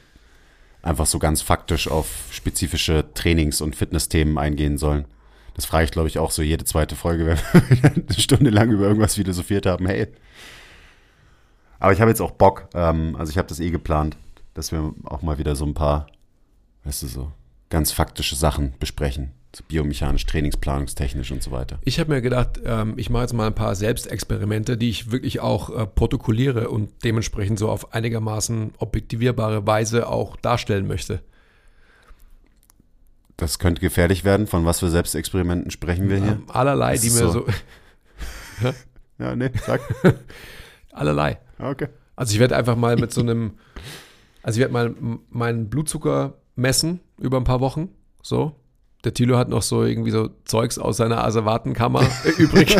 einfach so ganz faktisch auf spezifische Trainings- und Fitnessthemen eingehen sollen. Das frage ich, glaube ich, auch so jede zweite Folge, wenn wir eine Stunde lang über irgendwas philosophiert haben. Hey. Aber ich habe jetzt auch Bock. Ähm, also ich habe das eh geplant, dass wir auch mal wieder so ein paar, weißt du, so ganz faktische Sachen besprechen. Biomechanisch, trainingsplanungstechnisch und so weiter. Ich habe mir gedacht, ähm, ich mache jetzt mal ein paar Selbstexperimente, die ich wirklich auch äh, protokolliere und dementsprechend so auf einigermaßen objektivierbare Weise auch darstellen möchte. Das könnte gefährlich werden. Von was für Selbstexperimenten sprechen wir hier? Ähm, allerlei, Das die mir so. so. Ja, nee, sag. allerlei. Okay. Also ich werde einfach mal mit so einem, also ich werde mal meinen Blutzucker messen über ein paar Wochen. So. Der Thilo hat noch so irgendwie so Zeugs aus seiner Asservatenkammer übrig.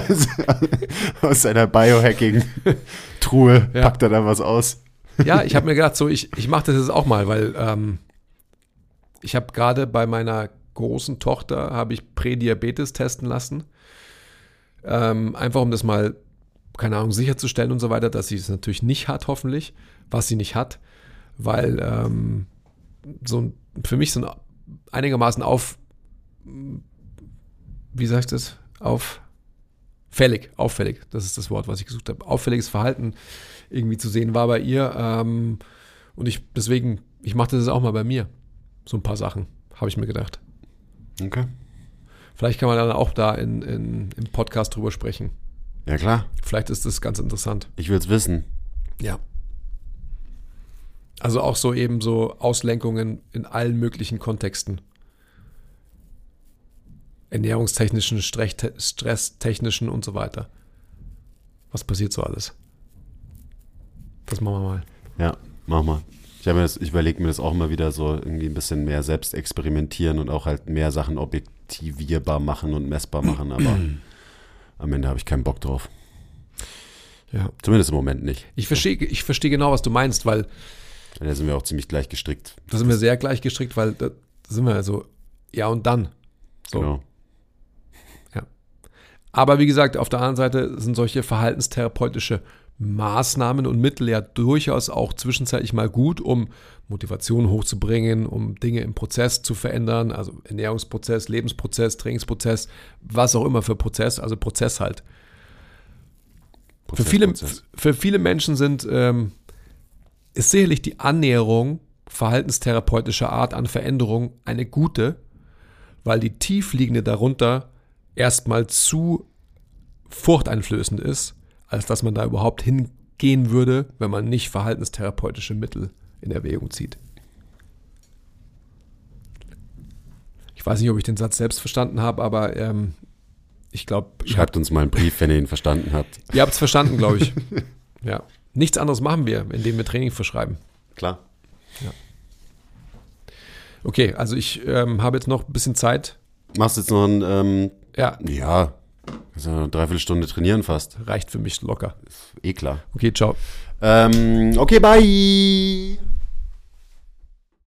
Aus seiner Biohacking-Truhe Ja. packt er da was aus. Ja, ich habe mir gedacht, so ich, ich mache das jetzt auch mal, weil ähm, ich habe gerade bei meiner großen Tochter habe ich Prädiabetes testen lassen. Ähm, einfach um das mal, keine Ahnung, sicherzustellen und so weiter, dass sie es natürlich nicht hat, hoffentlich, was sie nicht hat, weil ähm, so ein, für mich so ein einigermaßen auf, wie sag ich das, auffällig, auffällig, das ist das Wort, was ich gesucht habe, auffälliges Verhalten irgendwie zu sehen war bei ihr. Ähm, und ich deswegen, ich mache das auch mal bei mir. So ein paar Sachen, habe ich mir gedacht. Okay. Vielleicht kann man dann auch da in, in, im Podcast drüber sprechen. Ja, klar. Vielleicht ist das ganz interessant. Ich will es wissen. Ja. Also auch so eben so Auslenkungen in allen möglichen Kontexten. Ernährungstechnischen, stresstechnischen und so weiter. Was passiert so alles? Das machen wir mal. Ja, mach mal. Ich, das- ich überlege mir das auch mal wieder so irgendwie ein bisschen mehr selbst experimentieren und auch halt mehr Sachen objektivierbar machen und messbar machen, aber am Ende habe ich keinen Bock drauf. Ja. Zumindest im Moment nicht. Ich verstehe ich verstehe genau, was du meinst, weil Da sind wir auch ziemlich gleich gestrickt. da sind wir sehr gleich gestrickt, weil da sind wir also ja und dann. So. Genau. Aber wie gesagt, auf der anderen Seite sind solche verhaltenstherapeutische Maßnahmen und Mittel ja durchaus auch zwischenzeitlich mal gut, um Motivation hochzubringen, um Dinge im Prozess zu verändern, also Ernährungsprozess, Lebensprozess, Trainingsprozess, was auch immer für Prozess, also Prozess halt. Für viele, Prozess. für viele Menschen sind, ähm, ist sicherlich die Annäherung verhaltenstherapeutischer Art an Veränderung eine gute, weil die tiefliegende darunter erstmal zu furchteinflößend ist, als dass man da überhaupt hingehen würde, wenn man nicht verhaltenstherapeutische Mittel in Erwägung zieht. Ich weiß nicht, ob ich den Satz selbst verstanden habe, aber ähm, ich glaube, Schreibt uns mal einen Brief, wenn ihr ihn verstanden habt. ihr habt es verstanden, glaube ich. ja. Nichts anderes machen wir, indem wir Training verschreiben. Klar. Okay, also ich ähm, habe jetzt noch ein bisschen Zeit. Machst jetzt noch ein, ähm, Ja, ja, also eine Dreiviertelstunde trainieren fast. reicht für mich locker. Eh klar. Okay, ciao. Ähm, okay, bye.